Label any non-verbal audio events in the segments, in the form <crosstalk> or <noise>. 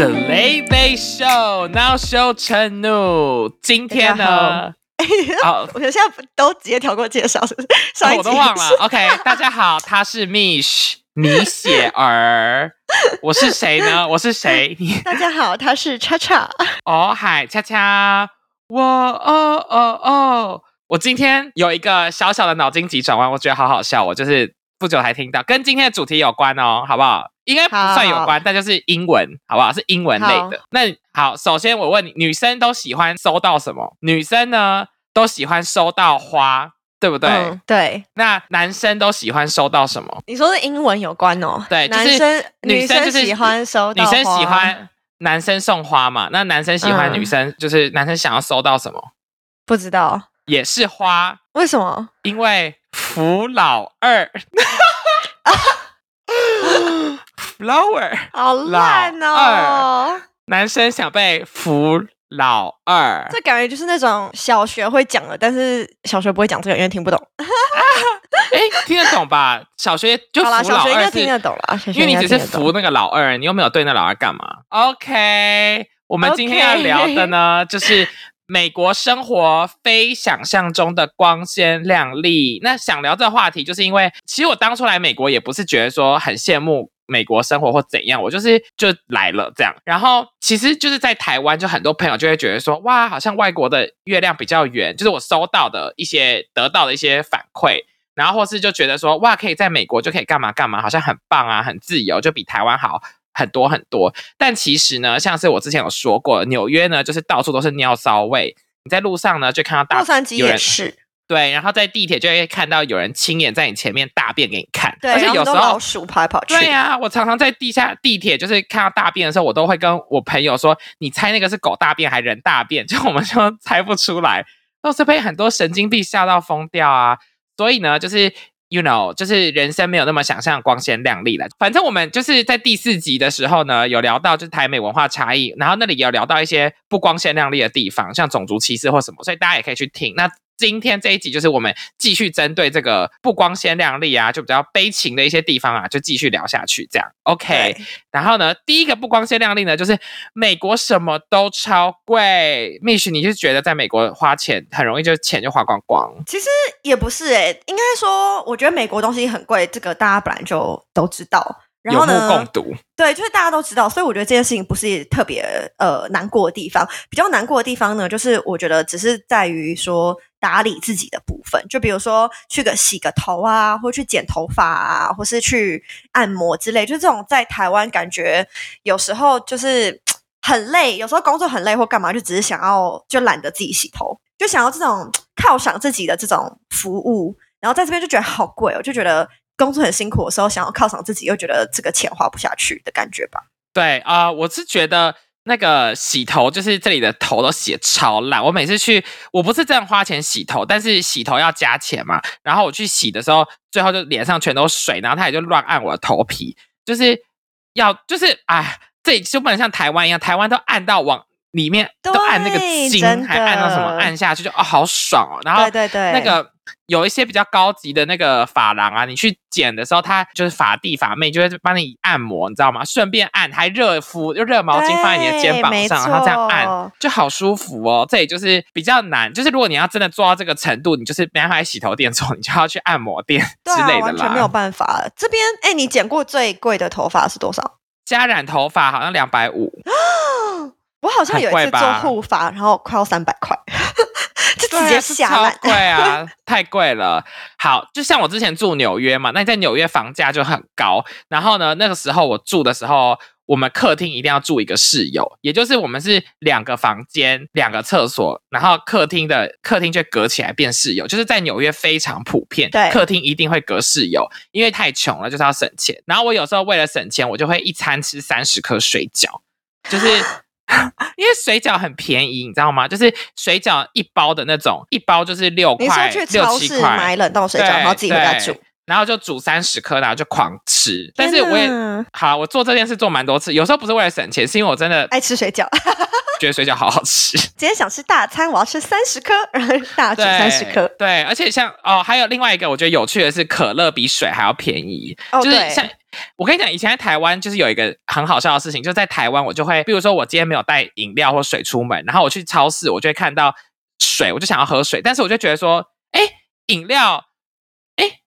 The Late Late Show Now Show 陈怒，今天呢？哦，<laughs> 我现在都直接跳过介绍，是不是？上一我都忘了。<laughs> OK，大家好，他是 Mish 米雪儿，<laughs> 我是谁呢？我是谁？大家好，他是叉叉。哦，嗨，恰恰，我哦哦哦，我今天有一个小小的脑筋急转弯，我觉得好好笑。我就是不久才听到，跟今天的主题有关哦，好不好？应该不算有关，但就是英文，好不好？是英文类的。那好，首先我问你，女生都喜欢收到什么？女生呢都喜欢收到花，对不对？对。那男生都喜欢收到什么？你说是英文有关哦。对，男生女生就是喜欢收到女生喜欢男生送花嘛？那男生喜欢女生，就是男生想要收到什么？不知道，也是花。为什么？因为扶老二。<laughs> Flower，好烂哦！男生想被扶老二，这感觉就是那种小学会讲的，但是小学不会讲这个，因为听不懂。<laughs> 哎，听得懂吧？小学就扶老二是听得懂了，因为你只是扶那个老二，你又没有对那老二干嘛？OK，我们今天要聊的呢，<laughs> 就是美国生活非想象中的光鲜亮丽。那想聊这个话题，就是因为其实我当初来美国也不是觉得说很羡慕。美国生活或怎样，我就是就来了这样。然后其实就是在台湾，就很多朋友就会觉得说，哇，好像外国的月亮比较圆。就是我收到的一些得到的一些反馈，然后或是就觉得说，哇，可以在美国就可以干嘛干嘛，好像很棒啊，很自由，就比台湾好很多很多。但其实呢，像是我之前有说过，纽约呢就是到处都是尿骚味，你在路上呢就看到大洛杉矶也是。对，然后在地铁就会看到有人亲眼在你前面大便给你看，对，而且有时候老鼠跑来跑去。对呀，我常常在地下地铁就是看到大便的时候，我都会跟我朋友说：“你猜那个是狗大便还是人大便？” <laughs> 就我们就猜不出来，都是被很多神经病吓到疯掉啊！所以呢，就是 you know，就是人生没有那么想象光鲜亮丽了。反正我们就是在第四集的时候呢，有聊到就是台美文化差异，然后那里有聊到一些不光鲜亮丽的地方，像种族歧视或什么，所以大家也可以去听那。今天这一集就是我们继续针对这个不光鲜亮丽啊，就比较悲情的一些地方啊，就继续聊下去。这样，OK。然后呢，第一个不光鲜亮丽呢，就是美国什么都超贵。Mish，你是觉得在美国花钱很容易就钱就花光光？其实也不是诶，应该说，我觉得美国东西很贵，这个大家本来就都知道。有目共睹，对，就是大家都知道，所以我觉得这件事情不是特别呃难过的地方。比较难过的地方呢，就是我觉得只是在于说打理自己的部分，就比如说去个洗个头啊，或去剪头发啊，或是去按摩之类，就这种在台湾感觉有时候就是 <tsk> 很累，有时候工作很累或干嘛，就只是想要就懒得自己洗头，就想要这种犒赏自己的这种服务，然后在这边就觉得好贵哦，就觉得。工作很辛苦的时候，想要犒赏自己，又觉得这个钱花不下去的感觉吧？对啊，我是觉得那个洗头，就是这里的头都洗超烂。我每次去，我不是这样花钱洗头，但是洗头要加钱嘛。然后我去洗的时候，最后就脸上全都水，然后他也就乱按我的头皮，就是要就是哎，这就不能像台湾一样，台湾都按到往里面都按那个筋，还按到什么按下去就哦好爽哦。然后对对对，那个。有一些比较高级的那个发廊啊，你去剪的时候，他就是发弟发妹就会帮你按摩，你知道吗？顺便按，还热敷，就热毛巾放在你的肩膀上，然后这样按就好舒服哦。这也就是比较难，就是如果你要真的做到这个程度，你就是没办法在洗头店做，你就要去按摩店之类的啦。完全没有办法。这边哎，你剪过最贵的头发是多少？加染头发好像两百五。<gasps> <gasps> 我好像有一次做护发，然后快要三百块。<laughs> 就直接下来，贵啊，<laughs> 太贵了。好，就像我之前住纽约嘛，那在纽约房价就很高。然后呢，那个时候我住的时候，我们客厅一定要住一个室友，也就是我们是两个房间、两个厕所，然后客厅的客厅就隔起来变室友，就是在纽约非常普遍。对，客厅一定会隔室友，因为太穷了，就是要省钱。然后我有时候为了省钱，我就会一餐吃三十颗水饺，就是。<laughs> 因为水饺很便宜，你知道吗？就是水饺一包的那种，一包就是六块，六七块。买冷冻水饺，然后自己回家煮，然后就煮三十颗，然后就狂吃。但是我也好，我做这件事做蛮多次，有时候不是为了省钱，是因为我真的爱吃水饺，<laughs> 觉得水饺好好吃。<laughs> 今天想吃大餐，我要吃三十颗，然后大煮三十颗。对，而且像哦，还有另外一个我觉得有趣的是，可乐比水还要便宜，就是像。我跟你讲，以前在台湾就是有一个很好笑的事情，就在台湾我就会，比如说我今天没有带饮料或水出门，然后我去超市，我就会看到水，我就想要喝水，但是我就觉得说，哎，饮料，哎，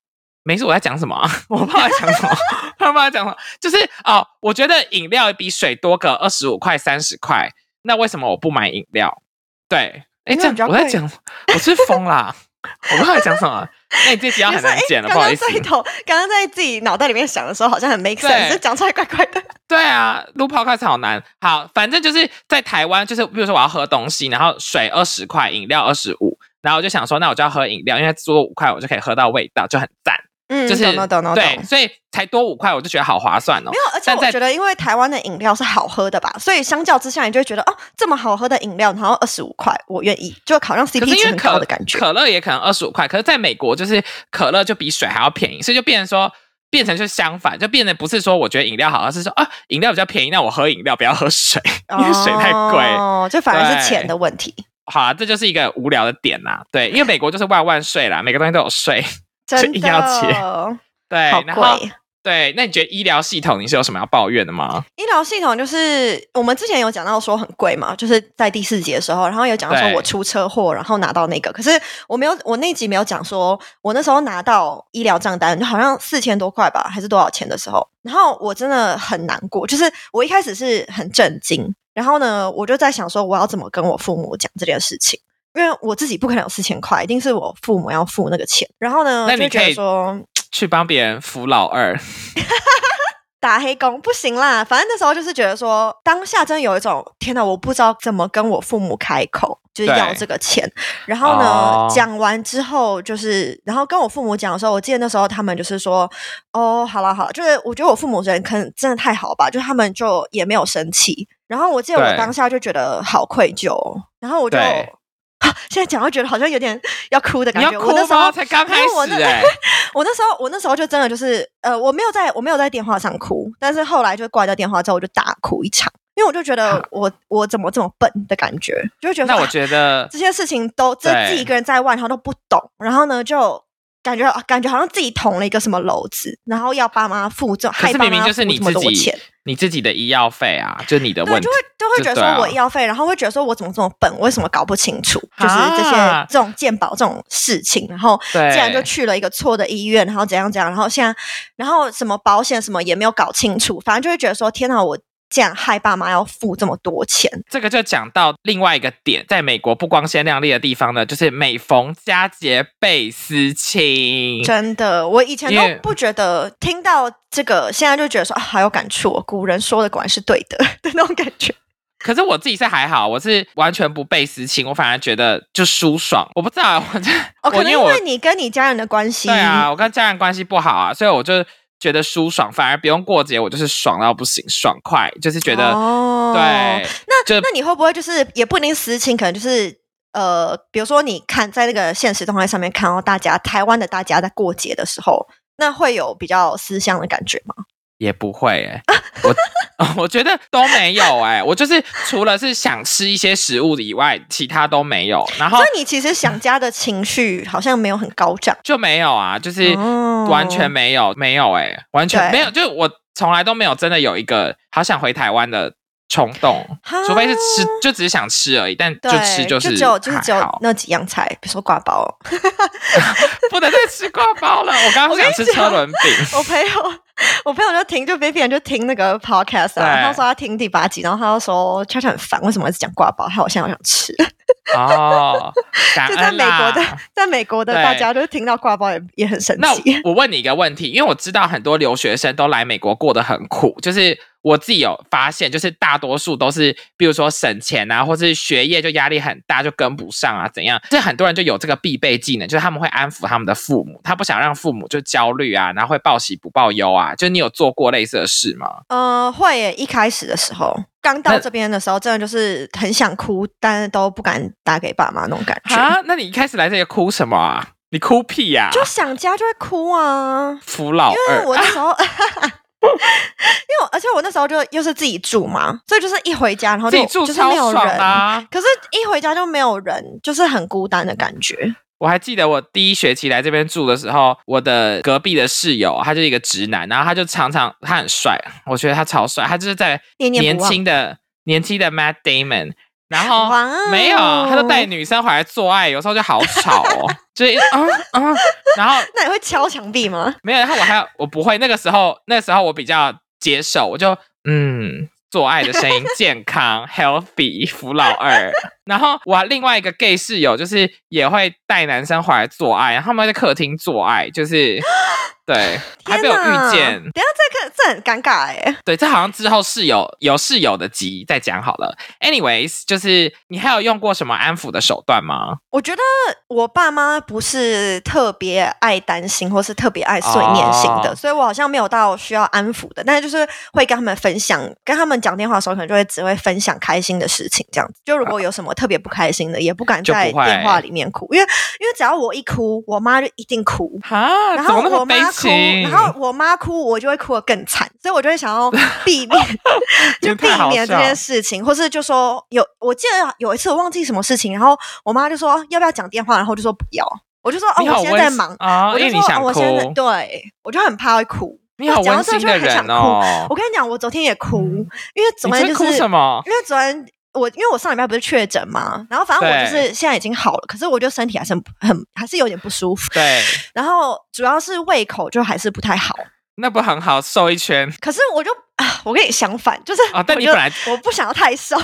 没事，我在讲什么？<laughs> 我不知道在讲什么，<laughs> 不知道在讲什么，就是哦，我觉得饮料比水多个二十五块、三十块，那为什么我不买饮料？对，哎，这样我在讲，我是疯啦。<laughs> 我不知道在讲什么，<laughs> 那你这集要很难剪了，不好意思。刚刚在头，刚刚在自己脑袋里面想的时候，好像很 make sense，讲出来怪怪的。对啊，录 podcast 好难。好，反正就是在台湾，就是比如说我要喝东西，然后水二十块，饮料二十五，然后我就想说，那我就要喝饮料，因为多五块我就可以喝到味道，就很赞。嗯，就是懂懂懂对，所以才多五块，我就觉得好划算哦。没有，而且我觉得，因为台湾的饮料是好喝的吧，所以相较之下，你就会觉得哦，这么好喝的饮料，然后二十五块，我愿意，就好像 CP 值很高的感觉。可乐也可能二十五块，可是在美国，就是可乐就比水还要便宜，所以就变成说，变成就相反，就变得不是说我觉得饮料好，而是说啊，饮料比较便宜，那我喝饮料不要喝水，<laughs> 因为水太贵，哦，就反而是钱的问题。好啊，这就是一个无聊的点呐。<laughs> 对，因为美国就是万万税啦，每个东西都有税，真的要切。对，然后对，那你觉得医疗系统你是有什么要抱怨的吗？医疗系统就是我们之前有讲到说很贵嘛，就是在第四集的时候，然后有讲到说我出车祸，然后拿到那个，可是我没有，我那集没有讲说我那时候拿到医疗账单，就好像四千多块吧，还是多少钱的时候，然后我真的很难过，就是我一开始是很震惊，然后呢，我就在想说我要怎么跟我父母讲这件事情，因为我自己不可能有四千块，一定是我父母要付那个钱，然后呢，那你可以说。<tsk> 去帮别人扶老二，<laughs> 打黑工不行啦。反正那时候就是觉得说，当下真的有一种天哪，我不知道怎么跟我父母开口，就是要这个钱。然后呢，讲完之后，就是然后跟我父母讲的时候，我记得那时候他们就是说，哦，好了好了，就是我觉得我父母人可能真的太好吧，就他们就也没有生气。然后我记得我当下就觉得好愧疚，然后我就。现在讲会觉得好像有点要哭的感觉。我那时候才刚开始，我那我那时候我那时候就真的就是呃，我没有在我没有在电话上哭，但是后来就挂掉电话之后，我就大哭一场，因为我就觉得我我怎么这么笨的感觉，就觉得那我觉得这些事情都自己一个人在外，然后都不懂，然后呢就感觉感觉好像自己捅了一个什么篓子，然后要爸妈付这，可是明明就是你自己。你自己的医药费啊，就你的问题，就会就会觉得说我医药费，然后会觉得说我怎么这么笨，为什么搞不清楚？就是这些这种鉴宝这种事情，然后竟然就去了一个错的医院，然后怎样怎样，然后现在然后什么保险什么也没有搞清楚，反正就会觉得说天哪，我。这样害爸妈要付这么多钱，这个就讲到另外一个点，在美国不光鲜亮丽的地方呢，就是每逢佳节倍思亲。真的，我以前都不觉得，听到这个，现在就觉得说啊，好有感触。古人说的果然是对的 <laughs> 的那种感觉。可是我自己是还好，我是完全不被私情，我反而觉得就舒爽。我不知道，我这哦，可能因为你跟你家人的关系，对啊，我跟家人关系不好啊，所以我就。觉得舒爽，反而不用过节，我就是爽到不行，爽快，就是觉得，哦对。那那你会不会就是也不一定私情，可能就是呃，比如说你看在那个现实动态上面看到大家台湾的大家在过节的时候，那会有比较思乡的感觉吗？也不会哎，我 <laughs> 我觉得都没有哎，我就是除了是想吃一些食物以外，其他都没有。然后，所以你其实想家的情绪好像没有很高涨，就没有啊，就是完全没有，没有哎，完全没有，就是我从来都没有真的有一个好想回台湾的。冲动，除非是吃，就只是想吃而已。但就吃就是，就只有就是只有那几样菜，比如说挂包，<laughs> 不能再吃挂包了。我刚刚想吃车轮饼。<laughs> 我朋友，我朋友就听，就 Vivian 就听那个 podcast 啊，他说他听第八集，然后他就说悄悄很烦，为什么一直讲挂包？他好像好想吃。<laughs> 哦，就在美国的，在美国的大家都听到挂包也也很神奇。那我问你一个问题，因为我知道很多留学生都来美国过得很苦，就是。我自己有发现，就是大多数都是，比如说省钱啊，或是学业就压力很大，就跟不上啊，怎样？这很多人就有这个必备技能，就是他们会安抚他们的父母，他不想让父母就焦虑啊，然后会报喜不报忧啊。就你有做过类似的事吗？呃，会耶。一开始的时候，刚到这边的时候，真的就是很想哭，但是都不敢打给爸妈那种感觉啊。那你一开始来这里哭什么啊？你哭屁呀？就想家就会哭啊。扶老二，<laughs> 因为我那时候。因为而且我那时候就又是自己住嘛，所以就是一回家，然后就就是没有人啊。可是，一回家就没有人，就是很孤单的感觉。我还记得我第一学期来这边住的时候，我的隔壁的室友他就是一个直男，然后他就常常他很帅，我觉得他超帅，他就是在年轻的年轻的 Matt Damon，然后没有，他就带女生回来做爱，有时候就好吵哦，<laughs> 就是啊啊，然后 <laughs> 那你会敲墙壁吗？没有，然后我还要我不会，那个时候那个时候我比较接受，我就嗯。做爱的声音，健康，healthy，扶老二。然后我另外一个 gay 室友，就是也会带男生回来做爱，然后他们在客厅做爱，就是 <laughs> 对，还没有遇见。等下这个这很尴尬哎。对，这好像之后室友有室友的集再讲好了。Anyways，就是你还有用过什么安抚的手段吗？我觉得我爸妈不是特别爱担心，或是特别爱碎念型的，哦所以我好像没有到需要安抚的。但是就是会跟他们分享，跟他们讲电话的时候，可能就会只会分享开心的事情，这样子。就如果有什么特别不开心的，也不敢在电话里面哭，因为因为只要我一哭，我妈就一定哭。哈，然后我妈哭，然后我妈哭，我就会哭得更惨，所以我就会想要 <laughs> 避免，就避免这件事情，或是就说有，我记得有一次我忘记什么事情，然后我妈就说要不要讲电话，然后我就说不要，我就说哦我现在在忙，啊，我就说、哦、我现在哭，对我就很怕会哭。你好温馨的人就很想哭。哦。我。跟你讲，我昨天也哭，嗯。因为昨天就是什么？因为昨天我因为我上礼拜不是确诊嘛，然后反正我就是现在已经好了，可是我觉得身体还是很很还是有点不舒服，对，<laughs> 然后主要是胃口就还是不太好。那不很好，瘦一圈可是我就啊，我跟你相反，就是哦。但你本来我不想要太瘦，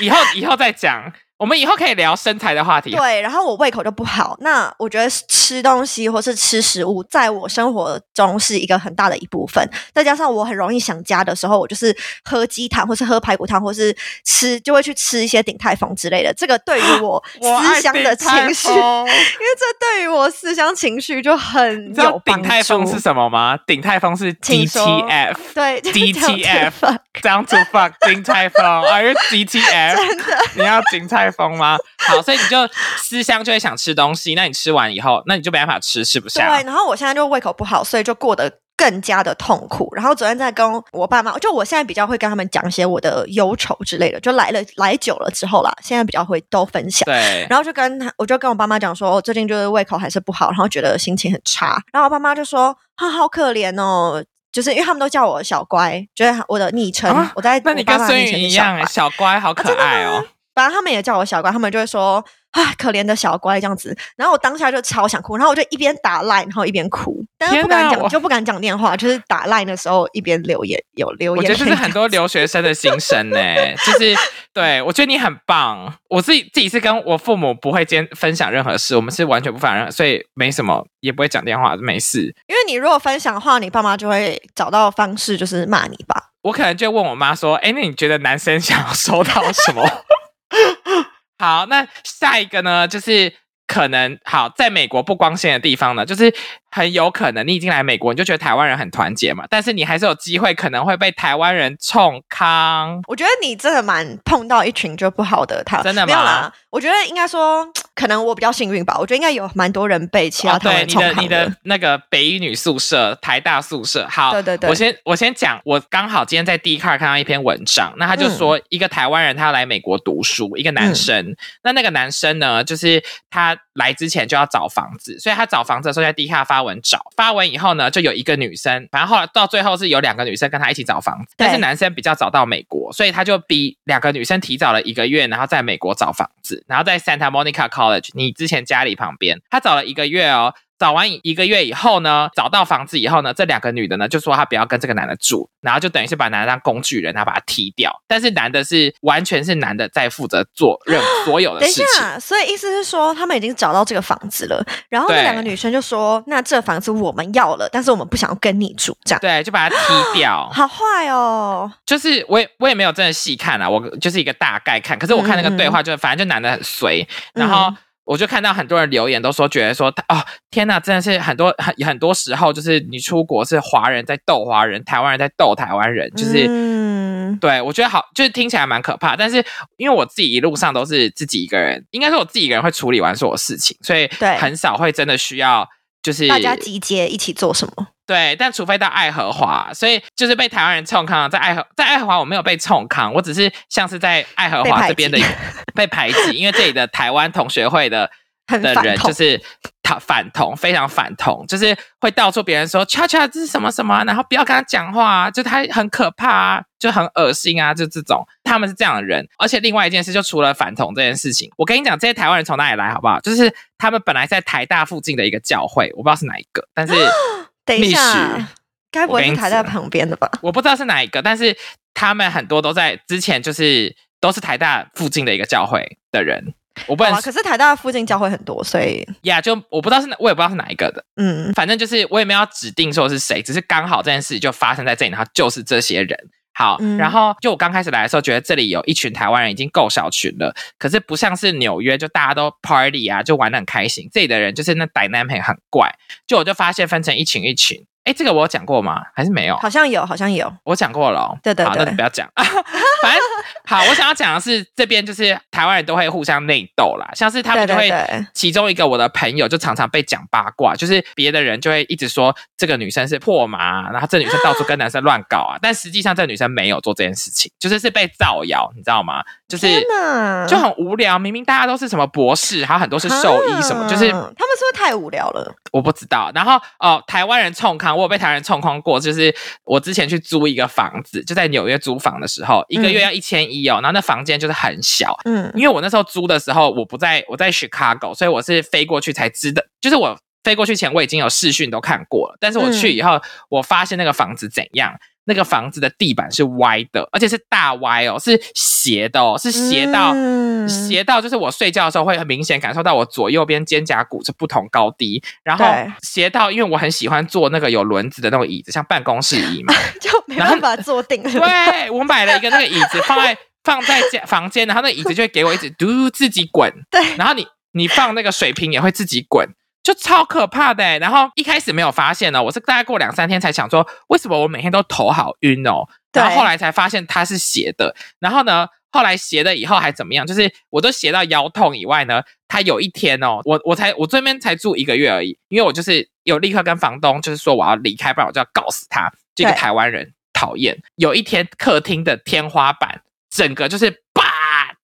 以后以后再讲，我们以后可以聊身材的话题。对，然后我胃口就不好。那我觉得吃东西或是吃食物，在我生活中是一个很大的一部分。再加上我很容易想家的时候，我就是喝鸡汤，或是喝排骨汤，或是吃就会去吃一些鼎泰丰之类的。这个对于我思乡的情绪，<laughs> 因为这对于我思乡情绪就很有帮鼎泰丰是什么吗？鼎泰丰是 DTF。对 <laughs> DTF <laughs> Down to fuck 鼎泰丰，Are you DTF？真的。你要鼎泰丰吗？<laughs> 好，所以你就思乡就会想吃东西，那你吃完以后，那你就没办法吃，吃不下对，下。然后我现在就胃口不好，所以就过得更加的痛苦。然后昨天在跟我爸妈，就我现在比较会跟他们讲一些我的忧愁之类的，就来了来久了之后啦，现在比较会都分享。对，然后就跟他，我就跟我爸妈讲说，我最近就是胃口还是不好，然后觉得心情很差。然后我爸妈就说：“啊，好可怜哦。”就是因为他们都叫我小乖，就是我的昵称。啊我在那你跟我爸妈孙宇一面前是小乖样欸，小乖，好可爱哦。反正他们也叫我小乖，他们就会说啊，可怜的小乖这样子。然后我当下就超想哭，然后我就一边打 line，然后一边哭，但是不敢讲，我就不敢讲电话，就是打 line 的时候一边留言，有留言。我觉得这是很多留学生的心声呢，就是 <laughs> 对我觉得你很棒。我自己自己是跟我父母不会间分享任何事，我们是完全不分享任何，所以没什么，也不会讲电话，没事。因为你如果分享的话，你爸妈就会找到方式，就是骂你吧。我可能就问我妈说：“哎，那你觉得男生想要收到什么？” <laughs> <laughs> 好，那下一个呢，就是可能好，在美国不光鲜的地方呢，就是很有可能你已经来美国，你就觉得台湾人很团结嘛，但是你还是有机会可能会被台湾人冲康。我觉得你真的蛮碰到一群就不好的他，真的吗没有啦。我觉得应该说，可能我比较幸运吧。我觉得应该有蛮多人被其他哦，台湾对，你的你的那个北一女宿舍、台大宿舍，好，对对对。我先我先讲，我刚好今天在 d c a r 看到一篇文章，那他就嗯。说一个台湾人他要来美国读书，一个男生，那那个男生呢，就是他来之前就要找房子，所以他找房子的时候在 a r 发文找，发文以后呢，就有一个女生，反正后来到最后是有两个女生跟他一起找房子，但是男生比较早到美国，所以他就比两个女生提早了一个月，然后在美国找房子，然后在 Santa Monica College，你之前家里旁边，他找了一个月哦。找完一个月以后呢，找到房子以后呢，这两个女的呢就说她不要跟这个男的住，然后就等于是把男的当工具人，然后把他踢掉。但是男的是完全是男的在负责做任所有的等一事情。下，所以意思是说，他们已经找到这个房子了，然后那两个女生就说：“那这房子我们要了，但是我们不想要跟你住，这样。对，就把他踢掉。<gasps> 好坏哦，就是我也我也没有真的细看啊，我就是一个大概看。可是我看那个对话就，反正就男的很随，然后嗯我就看到很多人留言都说，觉得说哦天呐，真的是很多很很多时候就是你出国是华人在斗华人，台湾人在斗台湾人，就是。嗯，对，我觉得好，就是听起来蛮可怕。但是因为我自己一路上都是自己一个人，应该说我自己一个人会处理完所有事情，所以对很少会真的需要就是大家集结一起做什么？对，但除非到爱荷华，所以就是被台湾人冲康，在爱荷在爱荷华我没有被冲康，我只是像是在爱荷华这边的被排挤，因为这里的台湾同学会的 <laughs> 的人，就是他反同，非常反同，就是会到处别人说恰恰这是什么什么啊，然后不要跟他讲话啊，就他很可怕啊，就很恶心啊，就这种，他们是这样的人。而且另外一件事，就除了反同这件事情，我跟你讲，这些台湾人从哪里来，好不好？就是他们本来在台大附近的一个教会，我不知道是哪一个，但是 <gasps> 等一下，该不会是台大旁边的吧？我不知道是哪一个，但是他们很多都在之前就是都是台大附近的一个教会的人，我不能可是台大附近教会很多，所以呀就我不知道是哪，我也不知道是哪一个的，嗯，反正就是我也没有指定说是谁，只是刚好这件事就发生在这里，然后就是这些人。好，嗯然后就我刚开始来的时候，觉得这里有一群台湾人已经够小群了，可是不像是纽约，就大家都 party 啊，就玩的很开心。这里的人就是那 dynamic 很怪，就我就发现分成一群一群。哎，这个我有讲过吗？还是没有？好像有，好像有，我讲过了哦、好，对对好那你不要讲。<laughs> 反正好，我想要讲的是，这边就是台湾人都会互相内斗啦，像是他们就会，其中一个我的朋友就常常被讲八卦，就是别的人就会一直说这个女生是破麻，然后这女生到处跟男生乱搞啊，但实际上这女生没有做这件事情，就是是被造谣，你知道吗？就是，就很无聊，明明大家都是什么博士，还有很多是兽医什么，就是啊他们是不是太无聊了？我不知道。然后哦，台湾人冲康，我有被台湾人冲空过，就是我之前去租一个房子，就在纽约租房的时候，一个月要一千一哦，然后那房间就是很小。嗯，因为我那时候租的时候，我不在我在 Chicago，所以我是飞过去才知道，就是我飞过去前我已经有视讯都看过了，但是我去以后，我发现那个房子怎样。那个房子的地板是歪的，而且是大歪哦，是斜的哦，是斜到、嗯斜到，就是我睡觉的时候会很明显感受到我左右边肩胛骨是不同高低，然后斜到，因为我很喜欢坐那个有轮子的那种椅子，像办公室椅嘛，<laughs> 就没办法坐定了。对我买了一个那个椅子放在放在家房间，然后那个椅子就会给我一直嘟自己滚，对然后你你放那个水瓶也会自己滚。就超可怕的欸、然后一开始没有发现呢，我是大概过两三天才想说，为什么我每天都头好晕哦？对然后后来才发现它是斜的，然后呢，后来斜了以后还怎么样？就是我都斜到腰痛以外呢，他有一天哦，我我才我这边才住一个月而已，因为我就是有立刻跟房东就是说我要离开，不然我就要告死他。这个台湾人讨厌。有一天客厅的天花板整个就是叭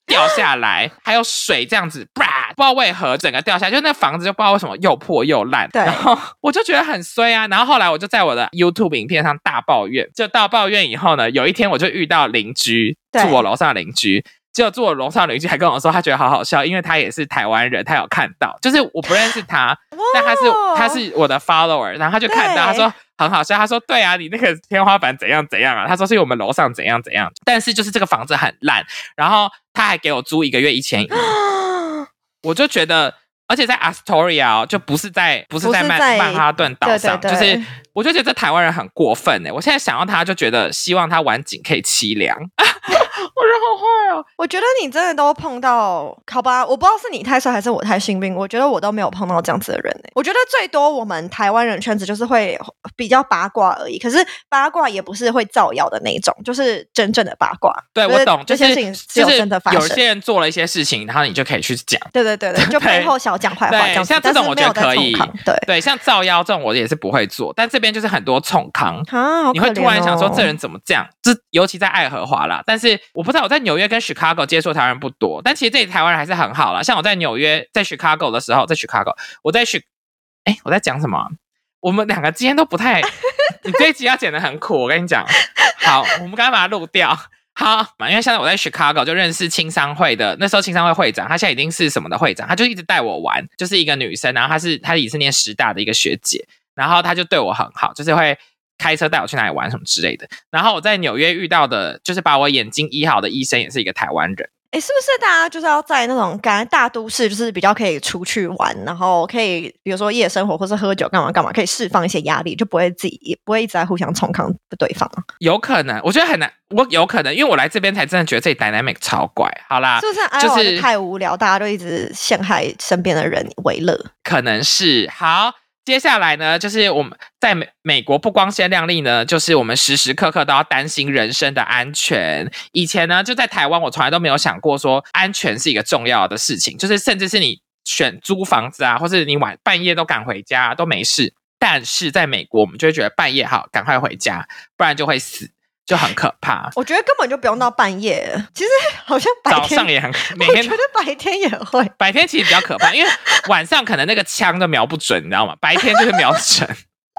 掉下来，还有水这样子叭，不知道为何整个掉下来，就那房子就不知道为什么又破又烂。对然后我就觉得很衰啊。然后后来我就在我的 YouTube 影片上大抱怨，就大抱怨以后呢，有一天我就遇到邻居，住我楼上的邻居。就住我楼上的邻居还跟我说，他觉得好好笑，因为他也是台湾人，他有看到，就是我不认识他，但他是他是我的 follower，然后他就看到，他说很好笑，他说对啊，你那个天花板怎样怎样啊？他说是我们楼上怎样怎样，但是就是这个房子很烂，然后他还给我租一个月一千一，<gasps> 我就觉得。而且在 Astoria 哦，就不是在不是在曼曼哈顿岛上，对对对就是我就觉得这台湾人很过分哎！我现在想到他就觉得希望他晚景可以凄凉，<laughs> 好坏哦。我觉得你真的都碰到，好吧？我不知道是你太帅还是我太幸运，我觉得我都没有碰到这样子的人、欸、我觉得最多我们台湾人圈子就是会比较八卦而已，可是八卦也不是会造谣的那种，就是真正的八卦。就是对我懂，就是这些事情是有就是真的发生。有些人做了一些事情，然后你就可以去讲。对对对对，就背后小讲坏话这样子，像这种我但是没有觉得可以对。对，像造谣这种我也是不会做，但这边就是很多冲康。啊，好你会突然想说这人怎么这样？这尤其在爱荷华啦，但是我不知道我在纽约跟 Chicago 接触台湾人不多，但其实这里台湾人还是很好啦。像我在纽约，在 Chicago 的时候，在 Chicago，我在 Chi，哎，我在讲什么？我们两个今天都不太，你这一集要剪得很苦，我跟你讲。好，我们刚刚把它录掉。好，因为现在我在 Chicago 就认识青商会的，那时候青商会会长，他现在已经是什么的会长，他就一直带我玩，就是一个女生，然后她是她也是念师大的一个学姐，然后她就对我很好，就是会开车带我去哪里玩什么之类的。然后我在纽约遇到的，就是把我眼睛医好的医生，也是一个台湾人。哎，是不是大家就是要在那种感觉大都市，就是比较可以出去玩，然后可以比如说夜生活或是喝酒干嘛干嘛，可以释放一些压力，就不会自己也不会一直在互相冲康对方啊？有可能，我觉得很难，我有可能，因为我来这边才真的觉得这里 dynamic 超怪。好啦，是不是？就是太无聊，大家都一直陷害身边的人为乐。可能是好。接下来呢，就是我们在美美国不光鲜亮丽呢，就是我们时时刻刻都要担心人身的安全。以前呢，就在台湾，我从来都没有想过说安全是一个重要的事情，就是甚至是你选租房子啊，或是你晚半夜都赶回家、都没事。但是在美国，我们就会觉得半夜好，赶快回家，不然就会死。就很可怕。<laughs> 我觉得根本就不用到半夜，其实好像白天早上也很，<laughs> 每天我觉得白天也会。白天其实比较可怕，因为晚上可能那个枪都瞄不准，你知道吗？白天就是瞄准。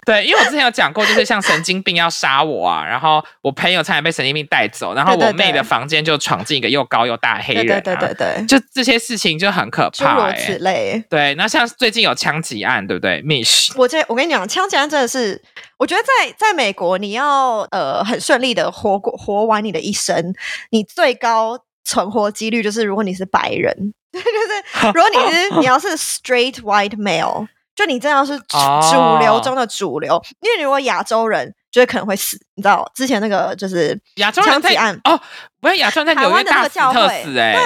对，因为我之前有讲过，就是像神经病要杀我啊，然后我朋友差点被神经病带走，然后对对我妹的房间就闯进一个又高又大的黑对人、啊，对对对对，就这些事情就很可诸怕、欸。如此类。对，那像最近有枪击案，对不对，Miss？我这我跟你讲，枪击案真的是，我觉得在在美国，你要呃很顺利的活过活完你的一生，你最高存活几率就是如果你是白人，<laughs> 就是 <laughs> 如果你是你要是 straight white male，就你真的是主流中的主流，因为如果亚洲人。就是可能会死，你知道之前那个就是亚洲人在枪击案哦，不是亚洲人在纽约台湾的那个教会，对啊，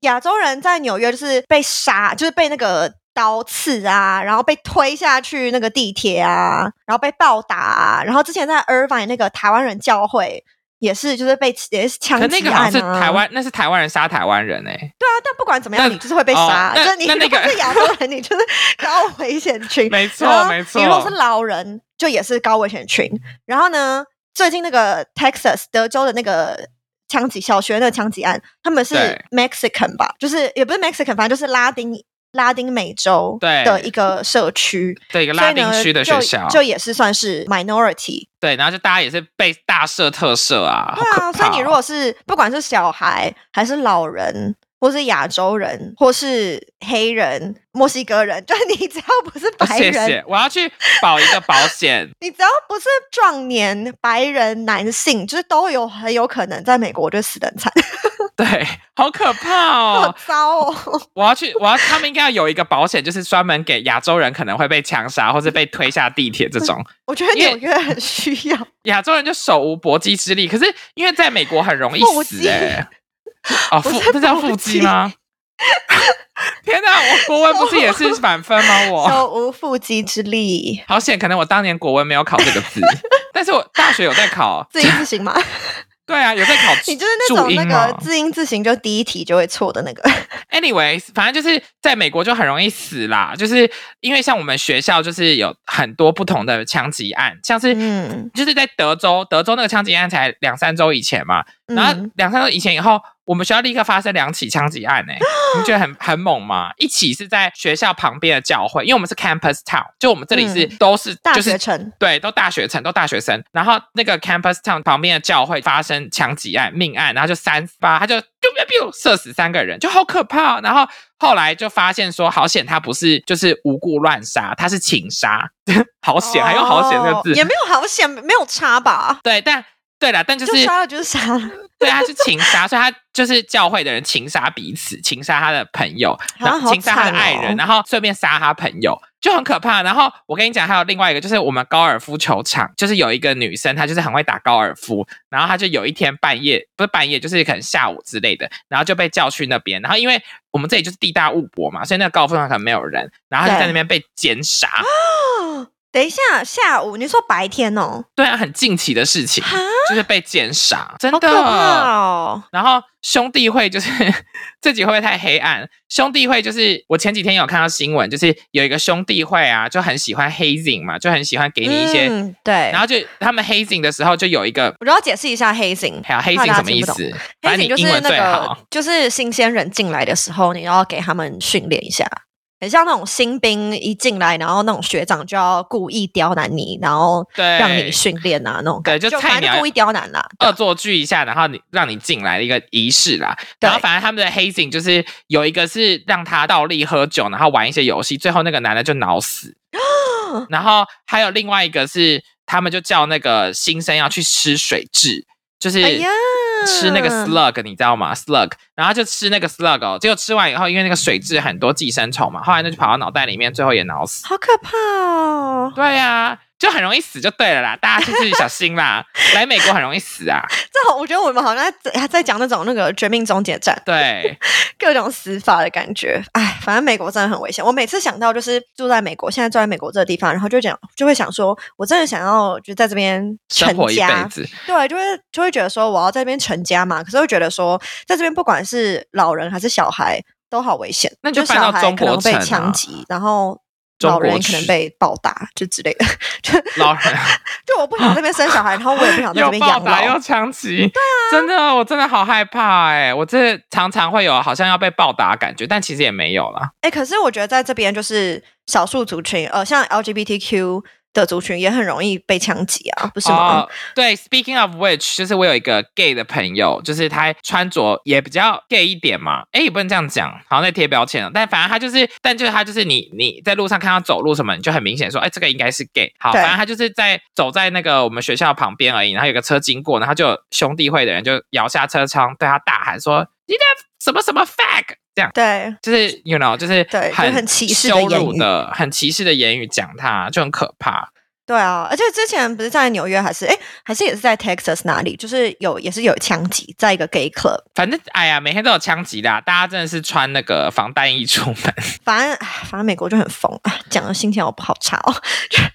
亚洲人在纽约就是被杀，就是被那个刀刺啊，然后被推下去那个地铁啊，然后被暴打啊，然后之前在 Irvine 那个台湾人教会也是，就是被也是枪击案、啊、个好像是台湾，那是台湾人杀台湾人哎、对啊，但不管怎么样，你就是会被哦杀。那就是你那那个如果是亚洲人，你就是高危险群。<laughs> 没错没错你如果是老人，就也是高危险群。然后呢，最近那个 Texas 德州的那个枪击小学那个枪击案，他们是 Mexican 吧？就是也不是 Mexican，反正就是拉丁拉丁美洲对。的一个社区。对一个拉丁区的学校，就也是算是 minority，对，然后就大家也是被大社特色啊，对啊，所以你如哦果是不管是小孩还是老人，或是亚洲人，或是黑人、墨西哥人，<laughs> 就是你只要不是哦白人，谢谢，我要去保一个保险，<laughs> 你只要不是壮年白人男性，就是都有很有可能在美国就死得很惨，<laughs> 对，好可怕哦好哦！糟哦。我要去，我要他们应该要有一个保险，就是专门给亚洲人可能会被枪杀或是被推下地铁这种。我觉得纽约很需要，亚洲人就手无搏击之力，可是因为在美国很容易死哎、哦，不是腹这叫腹肌吗？<laughs> 天哪，我国文不是也是 <laughs> 满分吗？我手无缚鸡之力，好险，可能我当年国文没有考这个字，但是我大学有在考。<laughs> 字音字形嘛，对啊，有在考你就是那注种那个字音字形，就第一题就会错的那个。Anyways，反正就是在美国就很容易死啦，就是因为像我们学校就是有很多不同的枪击案，像是嗯就是在德州，德州那个枪击案才两三周以前嘛，然后嗯两三周以前以后，我们学校立刻发生两起枪击案呢、<gasps> 你们觉得很很猛吗？一起是在学校旁边的教会，因为我们是 campus town，就我们这里是、嗯都是大就是学城对，都大学城，都大学生。然后那个 campus town 旁边的教会发生枪击案、命案，然后就三发，他就 biu biu biu 射死三个人，就好可怕哦。然后后来就发现说，好险他不是就是无故乱杀，他是情杀，<laughs> 好险，还用好险这个字。哦也没有好险，没有差吧？对，但对了，但就就是杀了就是杀了，对，他是情杀，所以他就是教会的人情杀彼此，情杀他的朋友，然后情杀他的爱人，哦然后顺便杀他朋友，就很可怕。然后我跟你讲，还有另外一个，就是我们高尔夫球场，就是有一个女生，她就是很会打高尔夫，然后她就有一天半夜，不是半夜，就是可能下午之类的，然后就被叫去那边，然后因为我们这里就是地大物博嘛，所以那个高尔夫场可能没有人，然后她就在那边被奸杀。哦等一下，下午你说白天哦，对啊，很近期的事情，就是被奸杀，真的。哦！然后兄弟会就是 <laughs> 这集会不会太黑暗？兄弟会就是我前几天有看到新闻，就是有一个兄弟会啊，就很喜欢 hazing 嘛，就很喜欢给你一些，嗯、对，然后就他们 hazing 的时候就有一个，我就要解释一下 hazing。还有怕 hazing 什么意思？hazing 就是那个，。就是新鲜人进来的时候，你要给他们训练一下，很像那种新兵一进来，然后那种学长就要故意刁难你，然后对，让你训练啊，那种感觉，对就菜鸟反正故意刁难啦。恶作剧一下，然后你让你进来的一个仪式啦。然后反正他们的 hazing 就是有一个是让他倒立喝酒，然后玩一些游戏，最后那个男的就脑死。<gasps> 然后还有另外一个是他们就叫那个新生要去吃水蛭，就是吃那个 slug，你知道吗？slug，然后就吃那个 slug 哦，结果吃完以后，因为那个水蛭很多寄生虫嘛，后来那就跑到脑袋里面，最后也脑死。好可怕哦！对呀、就很容易死就对了啦，大家自己小心啦。<laughs> 来美国很容易死啊，这好，我觉得我们好像在在讲那种那个绝命终结战，对。<laughs> 各种死法的感觉。哎，反正美国真的很危险。我每次想到就是住在美国，现在住在美国这个地方，然后就讲就会想说，我真的想要就在这边成生活一辈家。子，对，就会就会觉得说我要在这边成家嘛。可是会觉得说，在这边不管是老人还是小孩都好危险，那就搬到就小孩中国可能被枪击，然后老人可能被暴打就之类的，<laughs> 就老人 <laughs> 就我不想在这边生小孩，然后我也不想在 <laughs> 这边养暴打又老。枪击，对啊，真的我真的好害怕哎、我这常常会有好像要被暴打的感觉，但其实也没有啦。哎，可是我觉得在这边就是少数族群，呃，像 LGBTQ 的族群也很容易被枪击啊，不是吗？哦，对，Speaking of which，就是我有一个 gay 的朋友，就是他穿着也比较 gay 一点嘛，哎，也不能这样讲，好像在贴标签了。但反正他就是，但就是他就是你你在路上看他走路什么，你就很明显说，哎，这个应该是 gay。好，反正他就是在走在那个我们学校旁边而已，然后有个车经过，然后就兄弟会的人就摇下车窗对他大喊说，你在什么什么 fag，这样。对，就是 you know，就是对就很很歧视的羞辱的、很歧视的言语讲他，就很可怕。对啊，而且之前不是在纽约，还是哎，还是也是在 Texas 哪里，就是有也是有枪击，在一个 gay club。反正哎呀，每天都有枪击的啊、大家真的是穿那个防弹衣出门。<laughs> 反正唉反正美国就很疯，唉讲的心情我不好差哦。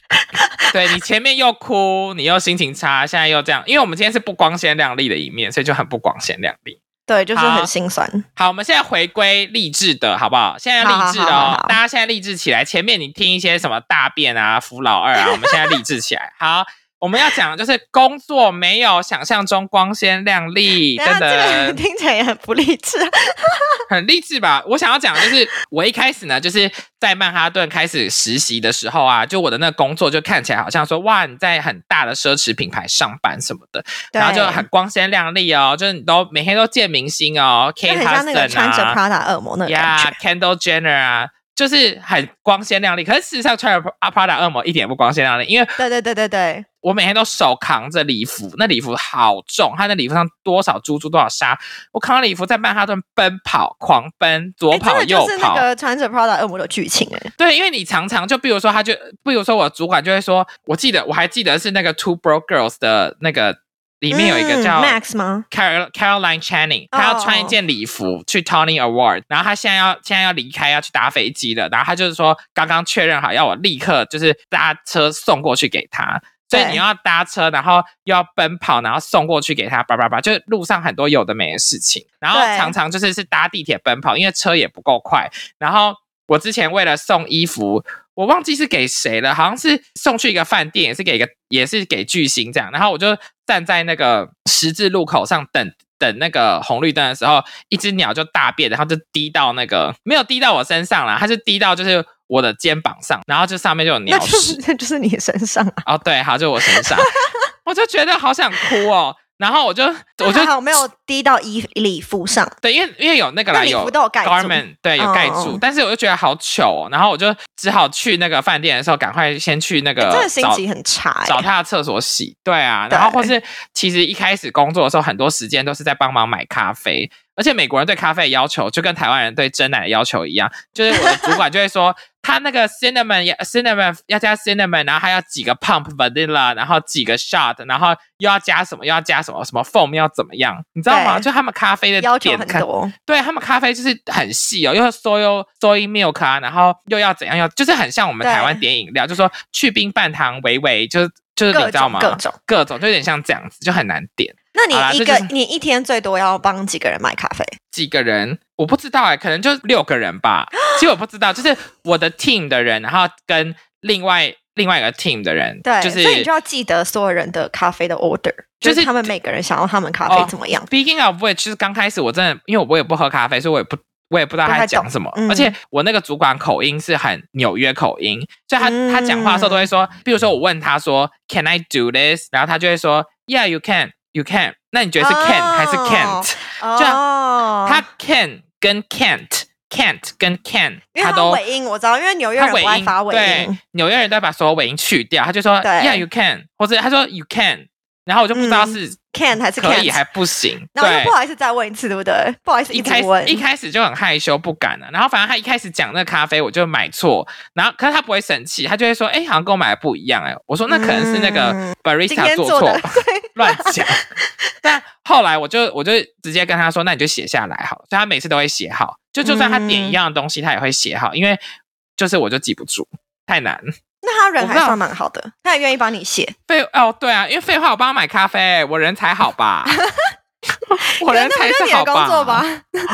<laughs> 对你前面又哭，你又心情差，现在又这样，因为我们今天是不光鲜亮丽的一面，所以就很不光鲜亮丽。对，就是很心酸。好，我们现在回归励志的好不好？现在要励志的哦，大家现在励志起来。前面你听一些什么大便啊、扶老二啊，我们现在励志起来。好，我们要讲的就是工作没有想象中光鲜亮丽，真下这个的听起来也很不励志。<laughs> 很励志吧？我想要讲的就是，我一开始呢，就是在曼哈顿开始实习的时候啊，就我的那个工作就看起来好像说，哇，你在很大的奢侈品牌上班什么的，然后就很光鲜亮丽哦，就是你都每天都见明星哦就，Kate 很像那个穿着啊 Prada 恶魔那个感呀觉。，Kendall Jenner 啊，就是很光鲜亮丽。可是事实上，穿着 Prada 恶魔一点也不光鲜亮丽，因为对对对对对，我每天都手扛着礼服，那礼服好重，他那礼服上多少珠珠多少沙，我扛着礼服在曼哈顿奔跑，狂奔，左哎，跑右真的就是那跑。个穿着 Prada 恶魔的剧情哎。对，因为你常常就比如说，他就比如说我主管就会说，我记得我还记得是那个 Two Broke Girls 的那个里面有一个嗯叫 Max 吗？Carol Caroline Channing，她要穿一件礼服去 Tony Award，然后她现在要现在要离开，要去搭飞机了，然后她就是说刚刚确认好要我立刻就是搭车送过去给她。所以你要搭车，然后又要奔跑，然后送过去给他，叭叭叭，就是路上很多有的没的事情。然后常常就是是搭地铁奔跑，因为车也不够快。然后我之前为了送衣服，我忘记是给谁了，好像是送去一个饭店，也是给一个也是给巨星这样。然后我就站在那个十字路口上等等那个红绿灯的时候，一只鸟就大便，然后就滴到那个没有滴到我身上啦，它就滴到就是我的肩膀上，然后就上面就有鸟那就屎。是就是你身上啊。哦，对，好，就我身上，<laughs> 我就觉得好想哭哦。然后我就 <laughs> 我就还好没有滴到衣礼服上，对，因为因为有那个有服都有盖住。garment，对，有盖住，但是我就觉得好糗哦，然后我就只好去那个饭店的时候，赶快先去那个真的心找情很差哎。找他的厕所洗，对啊，然后或是其实一开始工作的时候，很多时间都是在帮忙买咖啡，而且美国人对咖啡的要求就跟台湾人对真奶的要求一样，就是我的主管就会说，他那个 cinnamon 要 cinnamon 要加 cinnamon，然后还要几个 pump vanilla，然后几个 shot，然后又要加什么又要加什么什么 foam 要怎么样，你知道吗？就他们咖啡的要求点看很多，对他们咖啡就是很细哦，又要 soy soy milk 啊，然后又要怎样要，就是很像我们台湾点饮料，就说去冰半糖微微，就是就是你知道吗？各种。各种就有点像这样子，就很难点。那你一个就是你一天最多要帮几个人买咖啡？几个人我不知道哎、可能就六个人吧。<gasps> 其实我不知道，就是我的 team 的人，然后跟另外另外一个 team 的人，对，就是所以你就要记得所有人的咖啡的 order，就就是是他们每个人想要他们咖啡哦怎么样。Speaking of which，就是刚开始我真的，因为我也不喝咖啡，所以我也不我也不知道他在讲什么。而且我那个主管口音是很纽约口音，所以他、嗯他讲话的时候都会说，比如说我问他说 Can I do this？然后他就会说 Yeah, you can, you can。那你觉得是 can、还是 can't？就，他 can 跟 can't。can't 跟 can，因为他都尾音我知道，因为纽约人不他尾音爱发尾对。纽约人都要把所有尾音去掉，他就说 Yeah, you can，或者他说 You can，然后我就不知道嗯是 can 还是可以还不行，然后又不好意思再问一次，对不对？不好意思一开始直问。一开始就很害羞不敢了、然后反正他一开始讲那个咖啡，我就买错，然后可是他不会生气，他就会说：“哎、好像跟我买的不一样。”哎，我说那可能是那个 barista 天做错做的，<laughs> 乱讲。但后来我就我就直接跟他说：“那你就写下来好了。”所以他每次都会写好，就就算他点一样的东西，他也会写好，因为就是我就记不住，太难。那他人还算蛮好的，他也愿意帮你写。废哦，对啊，因为废话，我帮他买咖啡，<laughs> 我人才好吧？<laughs> 我人才是你好的工作吧？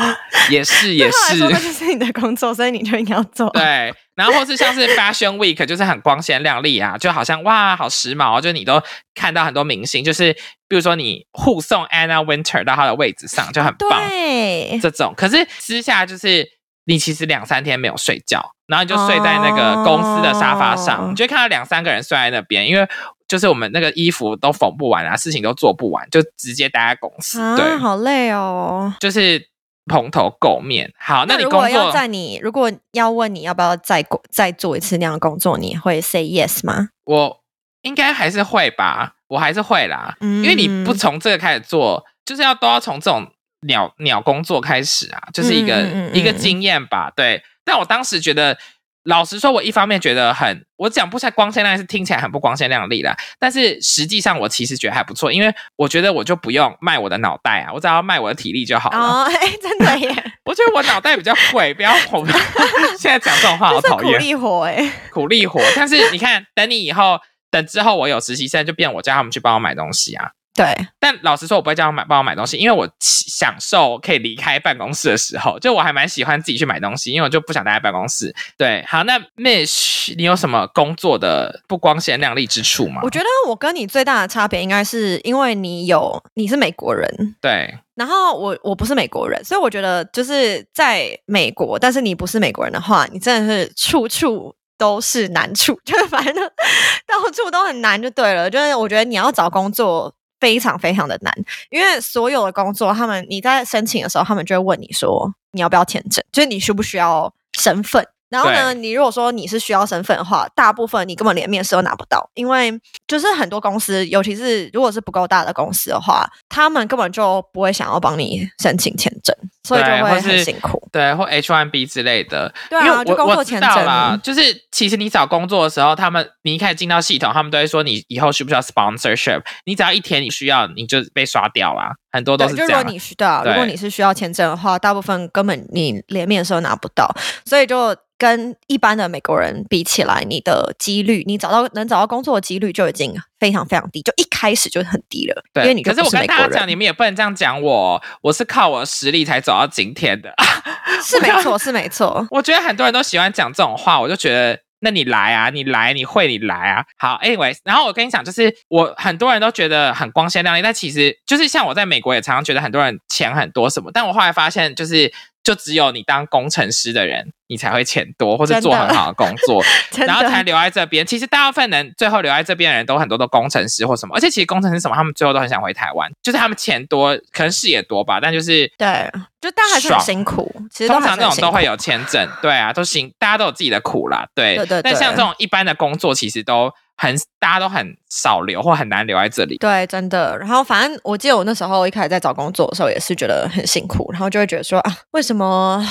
<laughs> 也是也对他来说，那是。就是你的工作，所以你就应该要做。对，然后或是像是 Fashion Week，就是很光鲜亮丽啊，就好像哇，好时髦哦，就你都看到很多明星，就是比如说你护送 Anna Winter 到她的位置上，就很棒。对，这种，可是私下就是你其实两三天没有睡觉，然后你就睡在那个公司的沙发上，哦你就会看到两三个人睡在那边，因为就是我们那个衣服都缝不完啊，事情都做不完，就直接待在公司，对啊，，好累哦。就是蓬头垢面。好，那你工如果要在你，如果要问你要不要再过再做一次那样的工作，你会 say yes 吗？我应该还是会吧，我还是会啦，因为你不嗯从这个开始做，就是要都要从这种鸟鸟工作开始啊，就是一个、嗯嗯嗯一个经验吧。对，但我当时觉得，老实说，我一方面觉得很，我讲不出来光鲜亮丽是听起来很不光鲜亮丽啦，但是实际上我其实觉得还不错，因为我觉得我就不用卖我的脑袋啊，我只要卖我的体力就好了。哦，哎，真的耶，<laughs> 我觉得我脑袋比较贵，不要 <laughs> 我 <laughs> 现在讲这种话好讨厌苦讨厌。力活哎。苦力活。但是你看，等你以后，等之后我有实习生，就变我叫他们去帮我买东西啊。对，但老实说，我不会叫他们买帮我买东西，因为我享受可以离开办公室的时候，就我还蛮喜欢自己去买东西，因为我就不想待在办公室。对，好，那 Mish，你有什么工作的不光鲜亮丽之处吗我？觉得我跟你最大的差别应该是因为你有你是美国人，对，然后我我不是美国人，所以我觉得就是在美国，但是你不是美国人的话，你真的是处处都是难处，<laughs> 就是反正到处都很难就对了。就是我觉得你要找工作非常非常的难，因为所有的工作，他们你在申请的时候，他们就会问你说你要不要签证，就是你需不需要身份。然后呢，你如果说你是需要身份的话，大部分你根本连面试都拿不到，因为就是很多公司，尤其是如果是不够大的公司的话，他们根本就不会想要帮你申请签证，所以就会很辛苦。对，或 H1B 之类的。对啊就工作签证道啦，就是其实你找工作的时候，他们你一开始进到系统，他们都会说你以后需不需要 sponsorship，你只要一填你需要，你就被刷掉啦。很多都对，是这样啊。就如果你需对啊，如果你是需要签证的话，大部分根本你连面试都拿不到，所以就跟一般的美国人比起来，你的几率，你找到能找到工作的几率就已经非常非常低，就一开始就很低了，因对，为你就可是我跟大家讲，你们也不能这样讲我，我是靠我的实力才走到今天的。<laughs> 是没错，是没错。我觉得很多人都喜欢讲这种话，我就觉得。那你来啊，你来，你会，你来啊。好，anyways，然后我跟你讲，就是我很多人都觉得很光鲜亮丽，但其实就是像我在美国也常常觉得很多人钱很多什么，但我后来发现，就是就只有你当工程师的人，你才会钱多，或者做很好的工作，<laughs> 然后才，留在这边。其实大部分人最后留在这边的人都很多都工程师或什么，而且其实工程师什么，他们最后都很想回台湾，就是他们钱多，可能事也多吧，但就是对，就大家还是很辛苦，其实通常那还是很辛苦种都会有签证，对啊，都行，大家都有自己的苦啦，对。对对对但像这种一般的工作，其实都很大家都很少留或很难留在这里。对，真的。然后反正我记得我那时候一开始在找工作的时候，也是觉得很辛苦，然后就会觉得说啊，为什么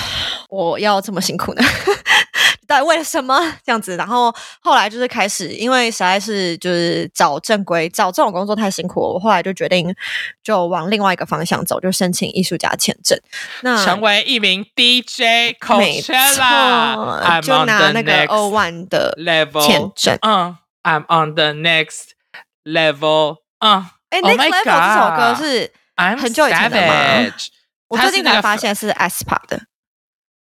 我要这么辛苦呢？<laughs> 到底为了什么这样子？然后后来就是开始，因为实在是就是找正规找这种工作太辛苦了，我后来就决定就往另外一个方向走，就申请艺术家签证。那成为一名 DJ 没错 Coachella，I'm 就拿那个 next O one 的 level 签证。嗯，I'm on the next level。嗯哎、Oh n e my x t Level 这首歌是很久以前的吗。我最近才发现是 aespa 的。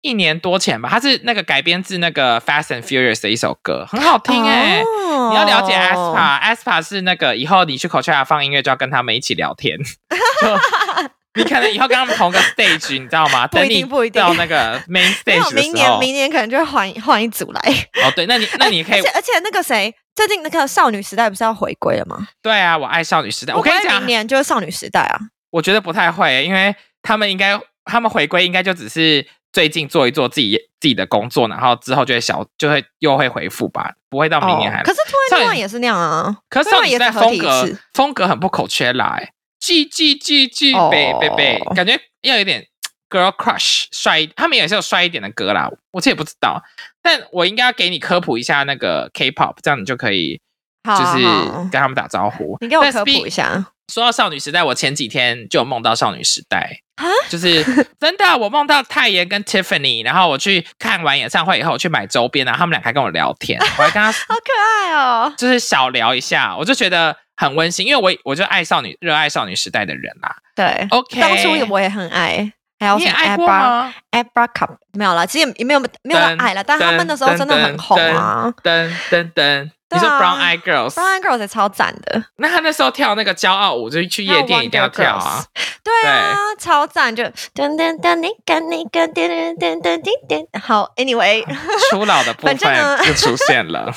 一年多前吧，它是那个改编自那个 Fast and Furious 的一首歌，很好听哎、哦你要了解 aespa，aespa 是那个以后你去 Coachella 放音乐就要跟他们一起聊天，就你可能以后跟他们同个 stage，你知道吗？<laughs> 不一定不一定到那个 main <laughs> stage 的明年明年可能就会换换一组来。哦对，那你 <laughs> 那你可以而且而且那个谁，最近那个少女时代不是要回归了吗？对啊，我爱少女时代，我跟你讲明，年就是少女时代啊。我觉得不太会，因为他们应该他们回归应该就只是最近做一做自己自己的工作，然后之后就会小就会又会回复吧，不会到明年还哦可是少 Twenty 女 One 也是那样啊。可是少女时代对啊也是合体风格式风格很不 Coachella 哎，G G G G 哦北北北，感觉要有点 girl crush 帅，他们也是有帅一点的歌啦，我这也不知道，但我应该要给你科普一下那个 K-pop，这样你就可以就是跟他们打招呼。你给我但科普一下说到少女时代，我前几天就有梦到少女时代啊就是 <laughs> 真的，啊我梦到泰妍跟 Tiffany，然后我去看完演唱会以后，我去买周边，然后他们俩还跟我聊天，<laughs> 我还跟他好可爱哦。就是小聊一下，我就觉得很温馨，因为我我就爱少女，热爱少女时代的人啦。对 OK，当初我也很爱。还有什么你也爱过 Abra 吗？Abra Cup 没有了，其实也没有没有到爱了，但他们那时候真的很红啊。噔噔噔，你说 Brown Eye Girls，Brown Eyed Girls 也超赞的，那他那时候跳那个骄傲舞，就是去夜店一定要跳啊。对啊，超赞，就噔噔噔你跟你跟噔噔噔噔噔噔。好，Anyway，初老的部分就出现了。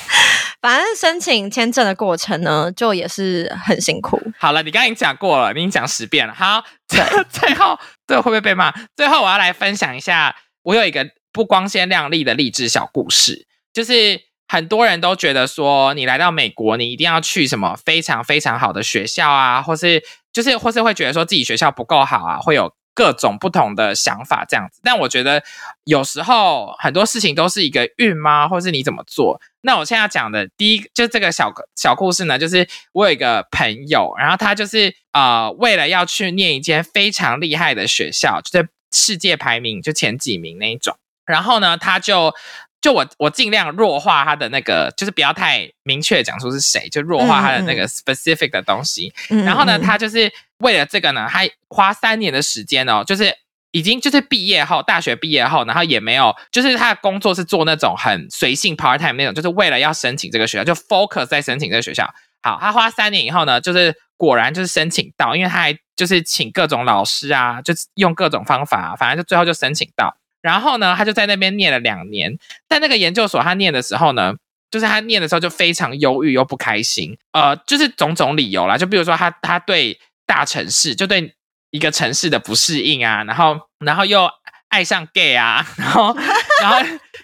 反正申请签证的过程呢，就也是很辛苦。好了，你刚刚已经讲过了，你已经讲十遍了。好，最最后这个会不会被骂？最后我要来分享一下，我有一个不光鲜亮丽的励志小故事，就是很多人都觉得说，你来到美国，你一定要去什么非常非常好的学校啊，或是就是或是会觉得说自己学校不够好啊，会有各种不同的想法这样子。但我觉得有时候很多事情都是一个运吗，或是你怎么做？那我现在要讲的第一就这个小小故事呢，就是我有一个朋友，然后他就是呃为了要去念一间非常厉害的学校，就是世界排名就前几名那一种，然后呢他就。就我我尽量弱化他的那个，就是不要太明确讲出是谁，就弱化他的那个 specific 的东西。嗯然后呢，嗯他就是为了这个呢，他花三年的时间哦，就是已经就是毕业后，大学毕业后，然后也没有，就是他的工作是做那种很随性 part time 那种，就是为了要申请这个学校，就 focus 在申请这个学校。好，他花三年以后呢，就是果然就是申请到，因为他还就是请各种老师啊，就是用各种方法、啊，反正就最后就申请到。然后呢，他就在那边念了两年，在那个研究所他念的时候呢，就是他念的时候就非常忧郁又不开心，呃，就是种种理由啦，就比如说他他对大城市，就对一个城市的不适应啊，然后然后又爱上 gay 啊，<laughs> 然后然后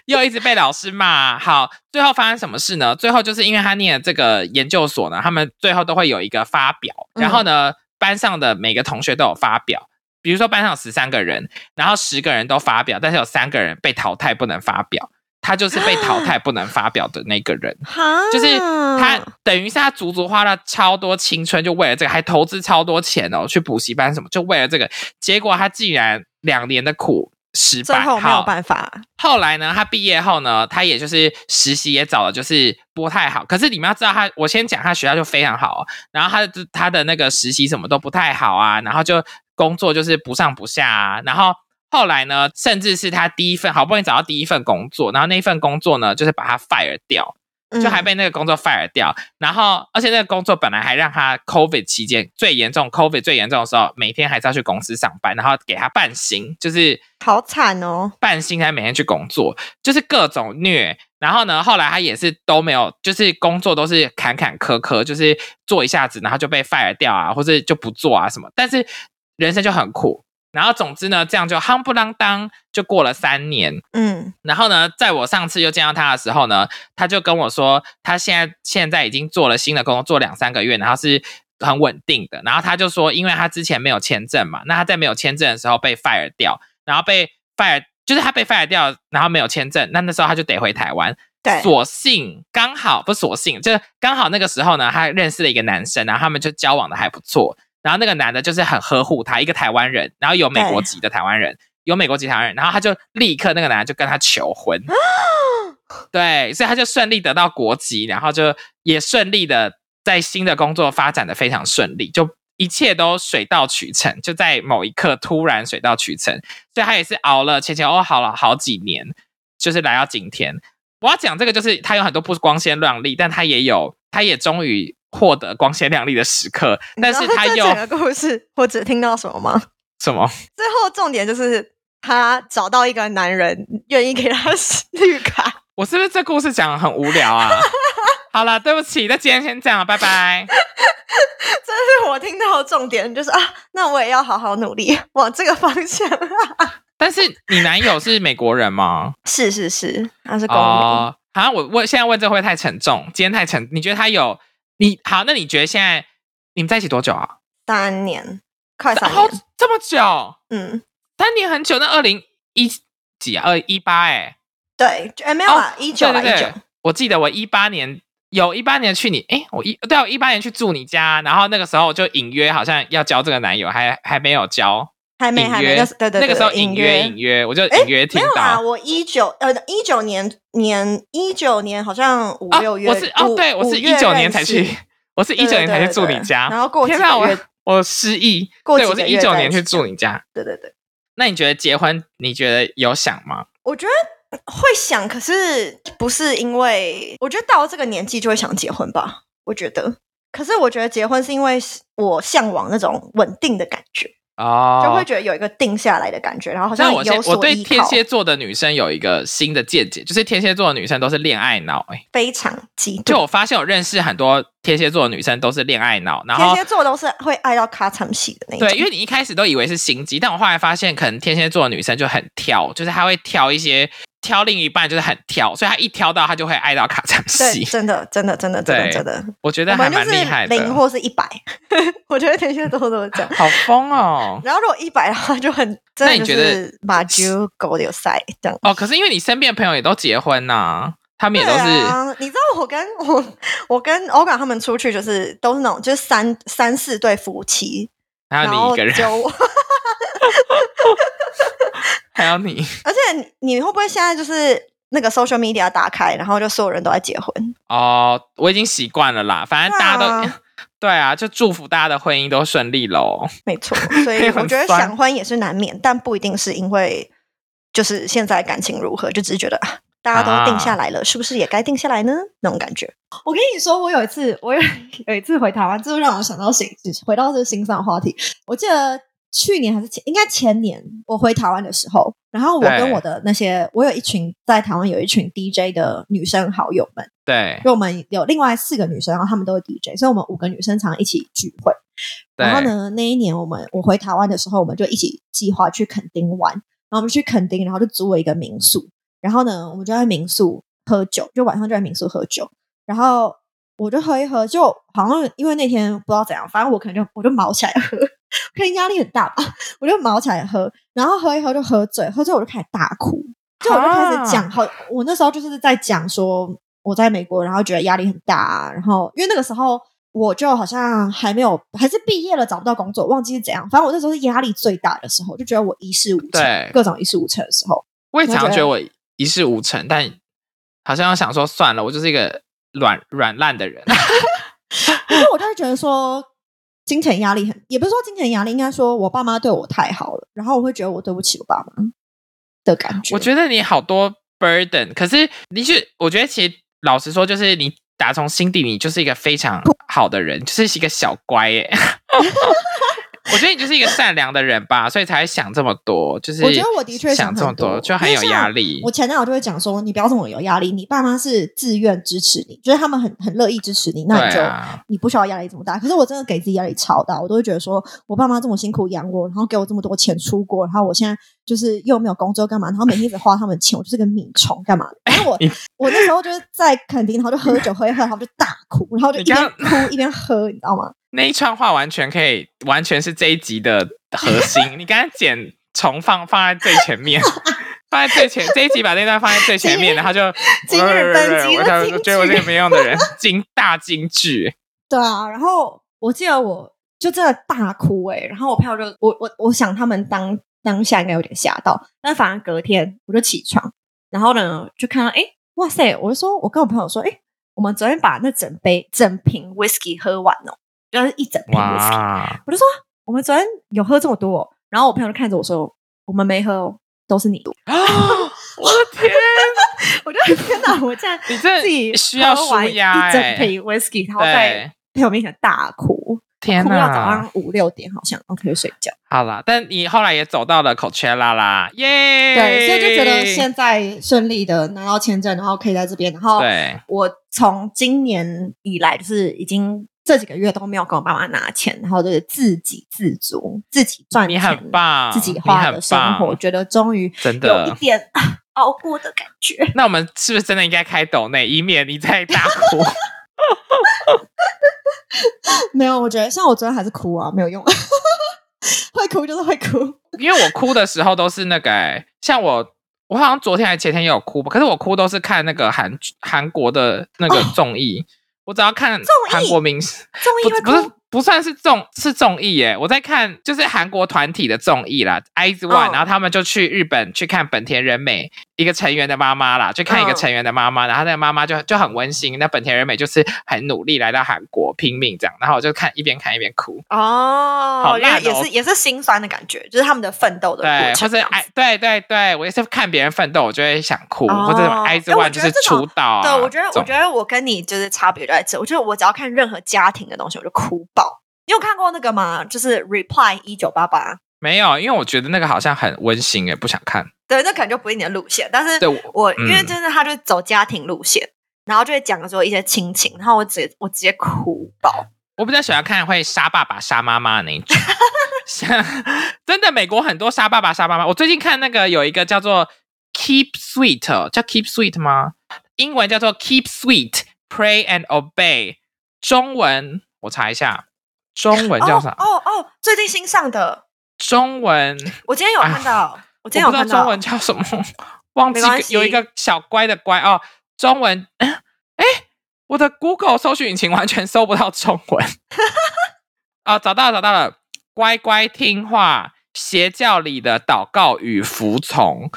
又一直被老师骂啊、好，最后发生什么事呢？最后就是因为他念的这个研究所呢，他们最后都会有一个发表，然后呢，班上的每个同学都有发表。比如说班上有十三个人，然后十个人都发表，但是有三个人被淘汰不能发表，他就是被淘汰不能发表的那个人。<laughs> 哈，就是他等于是他足足花了超多青春，就为了这个，还投资超多钱哦，去补习班什么，就为了这个。结果他竟然两年的苦失败，最后没有好办法。后来呢，他毕业后呢，他也就是实习也找了就是不太好。可是你们要知道他，我先讲他学校就非常好哦，然后他的他的那个实习什么都不太好啊，然后就工作就是不上不下啊，然后。后来呢，甚至是他第一份好不容易找到第一份工作，然后那一份工作呢，就是把他 fire 掉，就还嗯被那个工作 fire 掉。然后，而且那个工作本来还让他 COVID 期间最严重，COVID 最严重的时候，每天还是要去公司上班，然后给他半薪，就是好惨哦。半薪才每天去工作，就是各种虐。然后呢，后来他也是都没有，就是工作都是坎坎坷坷，就是做一下子，然后就被 fire 掉啊，或者就不做啊什么。但是人生就很苦。然后总之呢，这样就夯不啷当就过了三年。嗯然后呢，在我上次又见到他的时候呢，他就跟我说，他现在现在已经做了新的工作，做两三个月，然后是很稳定的。然后他就说，因为他之前没有签证嘛，那他在没有签证的时候被 fire 掉，然后被 fire 就是他被 fire 掉，然后没有签证，那那时候他就得回台湾。对所幸刚好不是所幸，就是刚好那个时候呢，他认识了一个男生，然后他们就交往的还不错。然后那个男的就是很呵护他，一个台湾人，然后有美国籍的台湾人，有美国籍台湾人，然后他就立刻那个男的就跟他求婚，<gasps> 对，所以他就顺利得到国籍，然后就也顺利的在新的工作发展的非常顺利，就一切都水到渠成，就在某一刻突然水到渠成，所以他也是熬了前前后后了好几年，就是来到今天。我要讲这个，就是他有很多不光鲜亮丽，但他也有，他也终于获得光鲜亮丽的时刻，但是他又整个故事，我只听到什么吗？什么？最后重点就是他找到一个男人愿意给他绿卡。我是不是这故事讲的很无聊啊？<laughs> 好了，对不起，那今天先这样了，拜拜。这是我听到的重点，就是啊，那我也要好好努力往这个方向。但是你男友是美国人吗？是是是，他是公民。哦，好像我问现在问这会太沉重？今天太沉，你觉得他有你好？那你觉得现在你们在一起多久啊？三年，快三好年。这么久，嗯，三年很久。那二零一几啊？二一八哎，对，没有啊，一九一九。，我记得我一八年有一八年去你哎，我一对啊我一八年去住你家，然后那个时候就隐约好像要交这个男友，还还没有交。隐还没还没，那是对对对，那个时候隐隐约隐约，我就哎隐约听没有。我一九呃一九年年一九年好像五啊六月，我是哦，对我是一九年才去，我是一九年才去住你家，然后过天哪，我几个月我失忆，对我是一九年去住你家，对对对，那你觉得结婚，你觉得有想吗？我觉得会想，可是不是因为我觉得到了这个年纪就会想结婚吧？我觉得，可是我觉得结婚是因为我向往那种稳定的感觉，哦，就会觉得有一个定下来的感觉，然后好像有所我对天，蝎座的女生有一个新的见解，就是天蝎座的女生都是恋爱脑、欸。非常激就。我发现我认识很多天蝎座的女生都是恋爱脑，然后天蝎座都是会爱到咔嚓戏的那种。对，因为你一开始都以为是心机，但我后来发现，可能天蝎座的女生就很挑，就是她会挑一些挑另一半，就是很挑，所以他一挑到他就会爱到卡场对，戏。真的，真的，真的，真的，真的，我觉得还蛮厉害的，零或是一百，<laughs> 我觉得天蝎座都是这样。好疯哦！<laughs> 然后如果一百的话，就很真的就那你觉得是把猪狗流塞这样。哦，可是因为你身边的朋友也都结婚呐、他们也都是、啊，你知道我跟我我跟欧港他们出去，就是都是那种就是三三四对夫妻，还有然后你一个人，只有我。<laughs> 还有你 <laughs> 而且你你会不会现在就是那个 social media 打开，然后就所有人都在结婚？哦，我已经习惯了啦，反正大家都对啊 <laughs> 对啊，就祝福大家的婚姻都顺利喽。<laughs> 没错，所以我觉得酸想婚也是难免，但不一定是因为就是现在感情如何，就只是觉得啊，大家都定下来了，是不是也该定下来呢？那种感觉。我跟你说，我有一次，我有有一次回台湾，这就让我想到新，回到这个新上话题。我记得去年还是前，应该前年，我回台湾的时候，然后我跟我的那些，我有一群在台湾有一群 DJ 的女生好友们，对。就我们有另外四个女生，然后她们都是 DJ，所以我们五个女生常常一起聚会。然后呢，那一年我们我回台湾的时候，我们就一起计划去垦丁玩，然后我们去垦丁，然后就租了一个民宿，然后呢，我们就在民宿喝酒，就晚上就在民宿喝酒，然后我就喝一喝，就好像因为那天不知道怎样，反正我可能就我就毛起来喝，可能压力很大吧，我就毛起来喝，然后喝一喝就喝醉，喝醉我就开始大哭，就我就开始讲，好，我那时候就是在讲说我在美国，然后觉得压力很大、啊，然后因为那个时候。我就好像还没有，还是毕业了找不到工作，忘记是怎样。反正我那时候是压力最大的时候，就觉得我一事无成，各种一事无成的时候。我也常常觉得我一事无成，但好像想说算了，我就是一个软软烂的人。<laughs> 然后我就会觉得说，金钱压力很，也不是说金钱压力，应该说我爸妈对我太好了，然后我会觉得我对不起我爸妈的感觉。我觉得你好多 burden，可是你是，我觉得其实老实说，就是你打从心底，你就是一个非常好的人，就是一个小乖耶。<laughs> 我觉得你就是一个善良的人吧，所以才会想这么多。就是我觉得我的确想这么多，就很有压力。我前男友就会讲说，你不要这么有压力，你爸妈是自愿支持你，就是他们很很乐意支持你，那你就、啊，你不需要压力这么大。可是我真的给自己压力超大，我都会觉得说我爸妈这么辛苦养我，然后给我这么多钱出国，然后我现在就是又没有工作干嘛，然后每天一直花他们的钱，我就是个米虫干嘛的？<laughs> 然后我我那时候就是在垦丁，然后就喝酒喝一喝，然后就大哭，然后就一边哭一边喝，你知道吗？那一串话完全可以，完全是这一集的核心。你刚才剪重放放在最前面，<laughs> 放在最前这一集把那段放在最前面，然后就 <laughs> 今日本集我金句就觉得我是个没用的人，金大金句。对啊，然后我记得我就真的大哭诶、然后我朋友就我我我想他们当当下应该有点吓到，但反而隔天我就起床，然后呢就看到诶，哇塞，我就说我跟我朋友说诶，我们昨天把那整杯整瓶 whisky 喝完哦，就是一整瓶 whisky，我就说我们昨天有喝这么多、哦，然后我朋友就看着我说我们没喝哦，都是你，我的 <laughs> 天，我就天哪，我竟然你自己需要喝完一整哎、瓶 whisky，然后在对，朋友面前大哭。天哭到早上！五六点，好像然后可以睡觉。好啦，但你后来也走到了 Coachella 啦，耶！对，所以就觉得现在顺利的拿到签证，然后可以在这边。然后对我从今年以来，就是已经这几个月都没有跟我爸妈拿钱，然后就是自给自足，自己赚你钱，很棒，自己花的生活，棒觉得终于真的有一点啊熬过的感觉。那我们是不是真的应该开抖内，以免你再大哭？<laughs> <laughs> 没有，我觉得像我昨天还是哭啊，没有用，<laughs> 会哭就是会哭。因为我哭的时候都是那个、欸，像我，我好像昨天还前天也有哭吧，可是我哭都是看那个韩韩国的那个综艺，我只要看韩国明星，综艺会不不是哭不算是综是综艺耶，我在看就是韩国团体的综艺啦，IZ ONE，、哦然后他们就去日本去看本田仁美一个成员的妈妈啦，去看一个嗯成员的妈妈，然后那个妈妈就就很温馨，那本田仁美就是很努力来到韩国拼命这样，然后我就看一边看一边哭，哦，好烂哦因为也是也是心酸的感觉，就是他们的奋斗的对，过或。者哎，对对对，我也是看别人奋斗，我就会想哭，哦或者什么 IZ ONE 就是出道啊，对，我觉得我觉得我跟你就是差别就在这，我觉得我只要看任何家庭的东西，我就哭爆。你有看过那个吗？就是 Reply 一九八八，没有，因为我觉得那个好像很温馨诶，不想看。对，那可能就不是你的路线。但是对我因为真的他就走家庭路线，然后就会讲说一些亲情，然后我直接我直接哭爆。我比较喜欢看会杀爸爸杀妈妈的那一种，像 <laughs> 真的美国很多杀爸爸杀妈妈。我最近看那个有一个叫做 Keep Sweet，哦叫 Keep Sweet 吗？英文叫做 Keep Sweet Pray and Obey，中文我查一下，中文叫啥？哦哦哦，最近新上的，中文我今天有看到，我今天有看到中文叫什么，<laughs> 忘记有一个小乖的乖哦，中文 <laughs> 哎哎，我的 Google 搜寻引擎完全搜不到中文。啊，<laughs> 找到了，找到了，乖乖听话，邪教里的祷告与服从，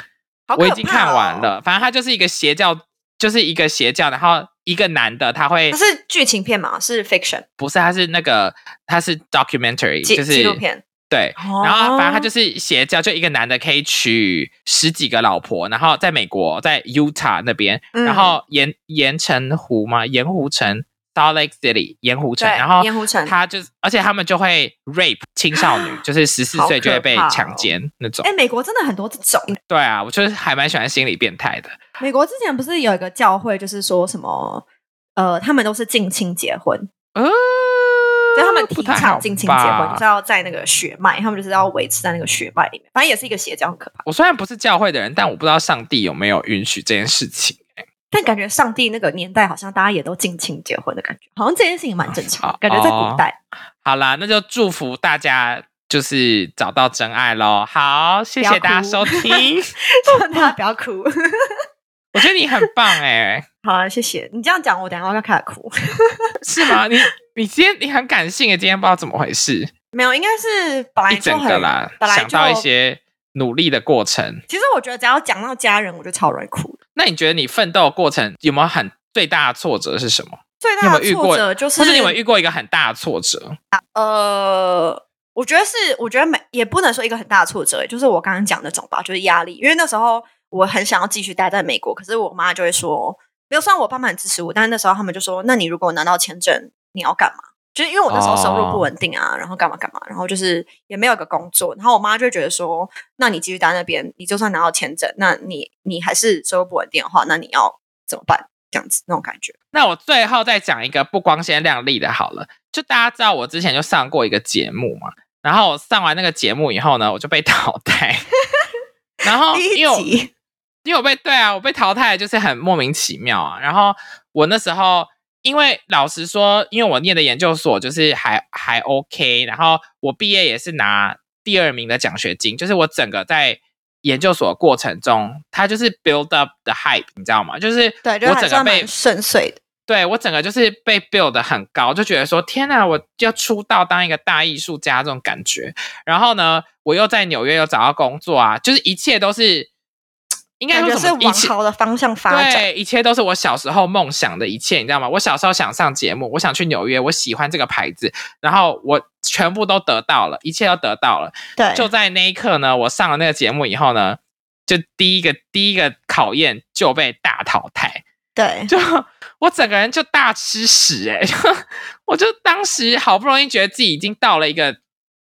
我已经看完。了。反正它就是一个邪教，就是一个邪教，然后一个男的他会它是剧情片嘛？是 fiction 不是，他是那个他是 documentary，就是纪录片？对，哦然后反正他就是邪教，就一个男的可以娶十几个老婆，然后在美国，在 Utah 那边，嗯然后盐盐城湖嘛，盐湖城 Salt Lake City 盐湖城，然后盐湖城他就是，而且他们就会 rape <gasps> 青少女，就是十四岁就会被强奸那种。哎，美国真的很多这种。对啊，我就是还蛮喜欢心理变态的。美国之前不是有一个教会，就是说什么呃，他们都是近亲结婚，呃，所以他们提倡近亲结婚，就是要在那个血脉，他们就是要维持在那个血脉里面。反正也是一个邪教，很可怕。我虽然不是教会的人，但我不知道上帝有没有允许这件事情。但感觉上帝那个年代，好像大家也都近亲结婚的感觉，好像这件事情蛮正常。感觉在古代，好啦，那就祝福大家就是找到真爱喽。好，谢谢大家收 <laughs> 听。大家不要哭。我觉得你很棒哎、<laughs> 好啊，谢谢你这样讲，我等一下要开始哭。<laughs> 是吗？你你今天你很感性诶，今天不知道怎么回事，没有，应该是本来一整就很个啦，本来就想到一。些努力的过程。其实我觉得只要讲到家人，我就超容易哭的。那你觉得你奋斗过程有没有很最大的挫折是什么？最大的挫折就是，或是你有没有遇过一个很大的挫折？呃，我觉得是，我觉得每也不能说一个很大的挫折，就是我刚刚讲那种吧，就是压力。因为那时候我很想要继续待在美国，可是我妈就会说，没有，虽然我爸妈很支持我，但是那时候他们就说，那你如果拿到签证，你要干嘛？就是因为我那时候收入不稳定啊，然后干嘛干嘛，然后就是也没有一个工作，然后我妈就会觉得说，那你继续待在那边，你就算拿到签证，那你你还是收入不稳定的话，那你要怎么办？这样子那种感觉。那我最后再讲一个不光鲜亮丽的好了，就大家知道我之前就上过一个节目嘛，然后我上完那个节目以后呢，我就被 <laughs> 淘汰，<laughs> 然后因为我，因为我被对啊，我被淘汰就是很莫名其妙啊。然后我那时候，因为老实说，因为我念的研究所就是还还 OK，然后我毕业也是拿第二名的奖学金，就是我整个在研究所的过程中，它就是 build up the hype，你知道吗？就是对，就我整个被顺遂的。对我整个就是被 build 的很高，就觉得说天哪，我要出道当一个大艺术家这种感觉。然后呢，我又在纽约又找到工作啊，就是一切都是应该说是往好的方向发展。对，一切都是我小时候梦想的一切，你知道吗？我小时候想上节目，我想去纽约，我喜欢这个牌子，然后我全部都得到了，一切都得到了。对，就在那一刻呢，我上了那个节目以后呢，就第一个第一个考验就被大淘汰。对，<laughs> 就我整个人就大吃屎哎、<laughs> 就我就当时好不容易觉得自己已经到了一个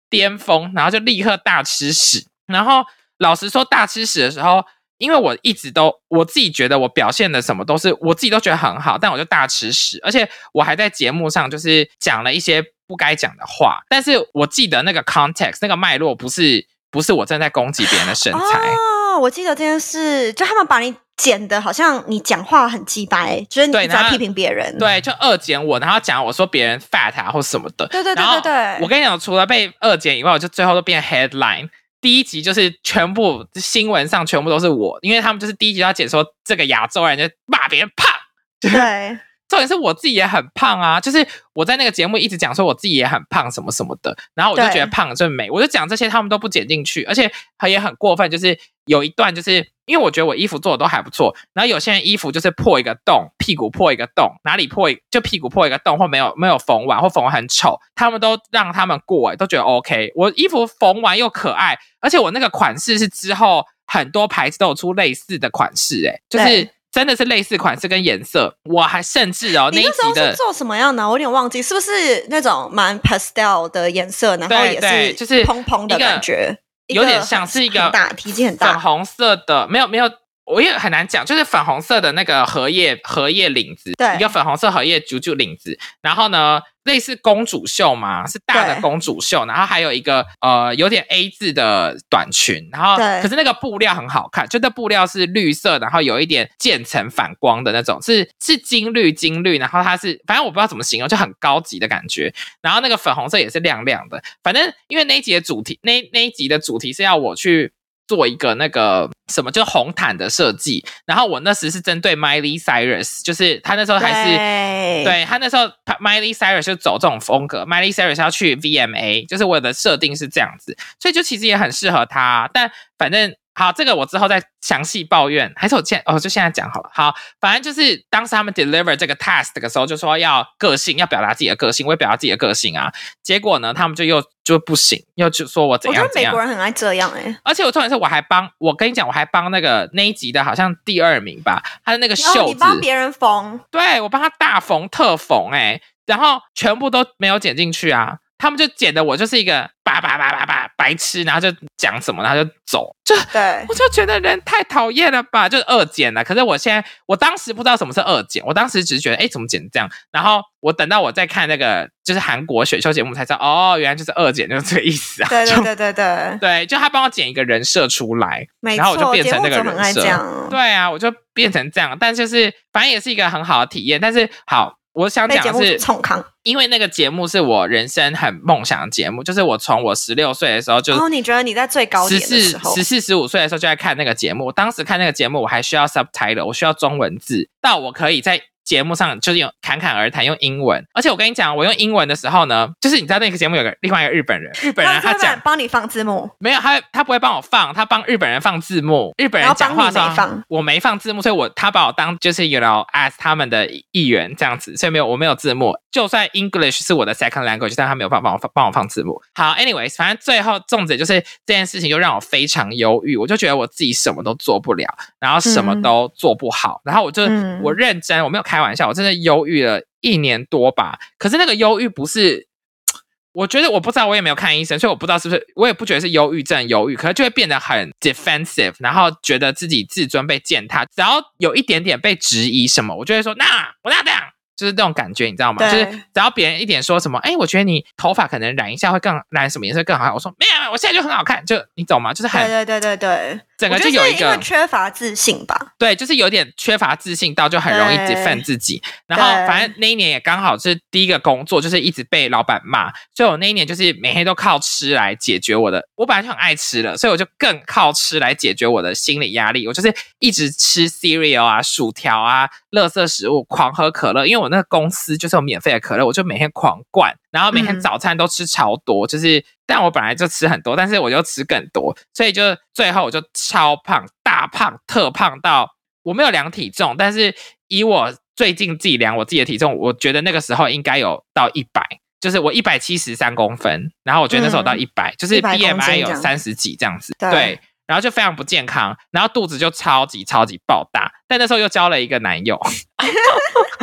巅峰，然后就立刻大吃屎。然后老实说，大吃屎的时候，因为我一直都我自己觉得我表现的什么都是我自己都觉得很好，但我就大吃屎，而且我还在节目上就是讲了一些不该讲的话，但是我记得那个 context 那个脉络不是不是我正在攻击别人的身材。哦，我记得这件事，就他们把你剪的好像你讲话很鸡白，就是你在批评别人。对，就二剪我，然后讲我说别人 fat 啊或什么的，对对对对对，我跟你讲，除了被二剪以外，我就最后都变 headline。第一集就是全部新闻上全部都是我，因为他们就是第一集要解说这个亚洲人就骂别人胖，<laughs> 对。重点是我自己也很胖啊，就是我在那个节目一直讲说我自己也很胖什么什么的，然后我就觉得对胖真美，我就讲这些他们都不剪进去，而且他也很过分，就是有一段就是因为我觉得我衣服做的都还不错，然后有些人衣服就是破一个洞，屁股破一个洞，哪里破一就屁股破一个洞或没有没有缝完或缝完很丑，他们都让他们过、欸，都觉得 OK。我衣服缝完又可爱，而且我那个款式是之后很多牌子都有出类似的款式、欸，就是对真的是类似款式跟颜色。我还甚至哦那一你那时候集的是做什么样的啊？我有点忘记，是不是那种蛮 pastel 的颜色，然后也是就是蓬蓬的感觉，有点像是一个大体积很大，粉红色的，没有没有，我也很难讲，就是粉红色的那个荷叶荷叶领子，对。一个粉红色荷叶啾啾领子，然后呢，类似公主袖嘛，是大的公主袖，然后还有一个呃有点 A 字的短裙，然后对。可是那个布料很好看，就那布料是绿色，然后有一点渐层反光的那种，是是金绿金绿，然后它是反正我不知道怎么形容，就很高级的感觉，然后那个粉红色也是亮亮的，反正因为那一集的主题，那那一集的主题是要我去做一个那个什么，就是红毯的设计。然后我那时是针对 Miley Cyrus，就是他那时候还是对对他那时候 Miley Cyrus 就走这种风格，Miley Cyrus 要去 VMA，就是我的设定是这样子，所以就其实也很适合他。但反正好，这个我之后再详细抱怨，还是我现哦就现在讲好了。好，反正就是当时他们 deliver 这个 task 的时候，就说要个性，要表达自己的个性，我也表达自己的个性啊。结果呢，他们就又就不行，又就说我怎我觉样我觉得美国。人很爱这样哎、而且我重点是我还帮我跟你讲，我还帮那个那一集的好像第二名吧，他的那个袖子，你帮别人缝，对我帮他大缝特缝哎、然后全部都没有剪进去啊，他们就剪的我就是一个叭叭叭叭叭白痴，然后就讲什么，然后就走，就对我就觉得人太讨厌了吧，就是二剪了。可是我现在，我当时不知道什么是二剪，我当时只是觉得，哎，怎么剪这样？然后我等到我再看那个就是韩国选秀节目才知道，哦，原来就是二剪，就是这个意思啊。对对对对对，对，就他帮我剪一个人设出来，然后我就，变成那个人设对啊，我就变成这样。但就是反正也是一个很好的体验。但是好，我想讲的是，冲康。因为那个节目是我人生很梦想的节目，就是我从我十六岁的时候就然后你觉得你在最高十四点的时候，十四十五岁的时候就在看那个节目。我当时看那个节目，我还需要 subtitle，我需要中文字，到我可以在节目上就是用侃侃而谈用英文。而且我跟你讲，我用英文的时候呢，就是你知道那个节目有个另外一个日本人，日本人他讲人帮你放字幕，没有，他他不会帮我放，他帮日本人放字幕。日本人讲话的时候我没放字幕，所以我他把我当就是 you know as 他们的议员这样子，所以没有我没有字幕。就算 English 是我的 second language，但他没有办法帮我放帮我放字幕。好，anyways，反正最后重点就是这件事情就让我非常忧郁，我就觉得我自己什么都做不了，然后什么嗯都做不好，然后我就、嗯我认真，我没有开玩笑，我真的忧郁了一年多吧。可是那个忧郁不是。<tsk> 我觉得我不知道，我也没有看医生，所以我不知道是不是，我也不觉得是忧郁症，忧郁，可是就会变得很 defensive，然后觉得自己自尊被践踏，只要有一点点被质疑什么，我就会说那我那这样，就是这种感觉，你知道吗？就是只要别人一点说什么，哎，我觉得你头发可能染一下会更染什么颜色更好看，我说没有，没有，我现在就很好看，就你懂吗？就是很对对对对对，整个就有一个缺乏自信吧，对，就是有点缺乏自信到就很容易对 defend 自己。然后反正那一年也刚好是第一个工作，就是一直被老板骂，所以我那一年就是每天都靠吃来解决我的。我本来就很爱吃了，所以我就更靠吃来解决我的心理压力。我就是一直吃 cereal 啊、薯条啊、垃圾食物，狂喝可乐，因为我那个公司就是有免费的可乐，我就每天狂灌，然后每天嗯早餐都吃超多，就是但我本来就吃很多，但是我就吃更多，所以就最后我就超胖、大胖、特胖到我没有量体重，但是以我最近自己量我自己的体重，我觉得那个时候应该有到一百，就是我一百七十三公分，然后我觉得那时候到嗯一百、就是100公斤 BMI 有三十几这样子，对对。然后就非常不健康，然后肚子就超级超级爆大，但那时候又交了一个男友，我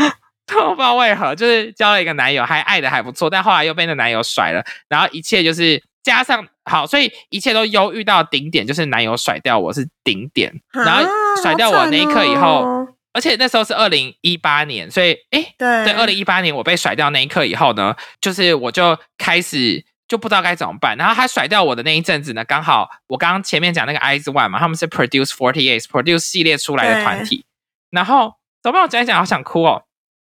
<laughs> <laughs> 不知道为何，就是交了一个男友，还爱的还不错，但后来又被那男友甩了，然后一切就是加上好，所以一切都忧郁到顶点，就是男友甩掉我是顶点，然后啊甩掉我那一刻以后，而且那时候是二零一八年，所以哎，对对，二零一八年我被甩掉那一刻以后呢，就是我就开始就不知道该怎么办。然后他甩掉我的那一阵子呢，刚好我刚刚前面讲那个 Eyes One 嘛，他们是 Produce Forty Eight Produce 系列出来的团体。然后怎么办？我讲一讲，好想哭哦，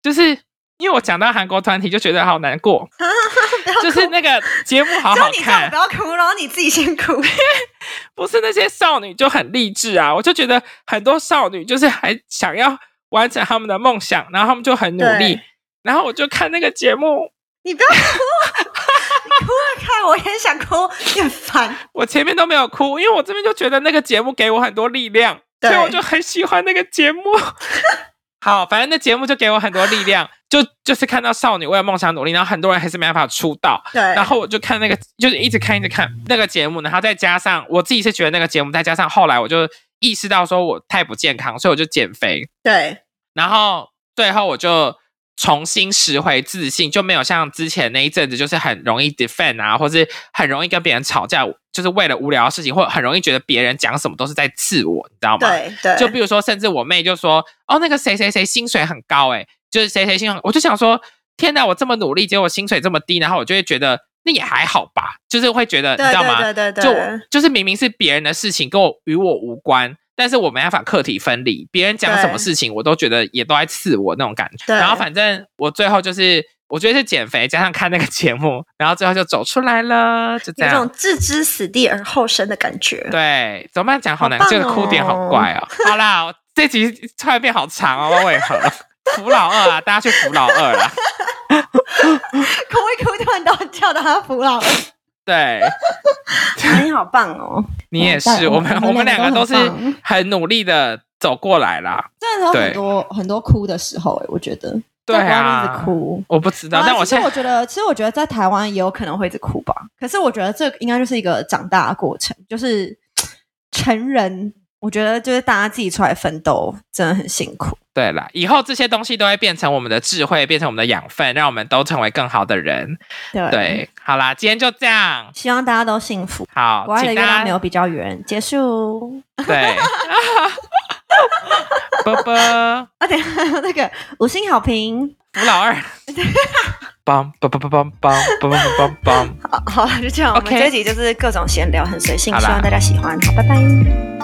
就是因为我讲到韩国团体就觉得好难过，<laughs> 就是那个节目好好只有你不，要哭，然后你自己先哭。<laughs> 不是那些少女就很励志啊，我就觉得很多少女就是还想要完成他们的梦想，然后他们就很努力。然后我就看那个节目，你不要哭，你哭了看，我也想哭，也很烦。我前面都没有哭，因为我这边就觉得那个节目给我很多力量，所以我就很喜欢那个节目。<laughs> 好，反正那节目就给我很多力量，<laughs> 就就是看到少女为了梦想努力，然后很多人还是没办法出道，对，然后我就看那个，就是一直看一直看那个节目，然后再加上我自己是觉得那个节目，再加上后来我就意识到说我太不健康，所以我就减肥，对然后最后我就重新拾回自信，就没有像之前那一阵子，就是很容易 defend 啊，或是很容易跟别人吵架，就是为了无聊的事情，或很容易觉得别人讲什么都是在刺我，你知道吗？对对，就比如说，甚至我妹就说：“哦，那个谁谁谁薪水很高，诶，就是谁谁薪水。”我就想说：“天哪，我这么努力，结果薪水这么低。”然后我就会觉得那也还好吧，就是会觉得你知道吗？对对对就对就是明明是别人的事情，跟我与我无关，但是我没办法课题分离。别人讲什么事情，我都觉得也都在刺我那种感觉。然后反正我最后就是，我觉得是减肥加上看那个节目，然后最后就走出来了，就这样有种。置之死地而后生的感觉。对，怎么办？讲好难，这个哭点好怪哦。<laughs> 好啦，我这集突然变好长哦，为何？<laughs> 扶老二啊，大家去扶老二啦。哭一哭，突然都叫他扶老二。对啊 <laughs> 你好棒哦！<laughs> 你也是，我我们我们两两个个都是很努力的走过来啦。真的有很多很多哭的时候、欸，我觉得对啊直，哭。我不知道，啊但我现在其实我觉得，其实我觉得在台湾也有可能会一直哭吧。可是我觉得这应该就是一个长大的过程，就是 <tsk> 成人。我觉得就是大家自己出来奋斗，真的很辛苦。对啦，以后这些东西都会变成我们的智慧，变成我们的养分，让我们都成为更好的人。对，对，好啦，今天就这样。希望大家都幸福。好，请大家月亮没有比较圆。结束。对，<laughs> 啵啵。啊，等下那个五星好评。吴老二，梆梆梆梆梆梆梆梆梆梆。好，好了，就这样。我们这集就是各种闲聊，很随性，希望大家喜欢。好，拜拜。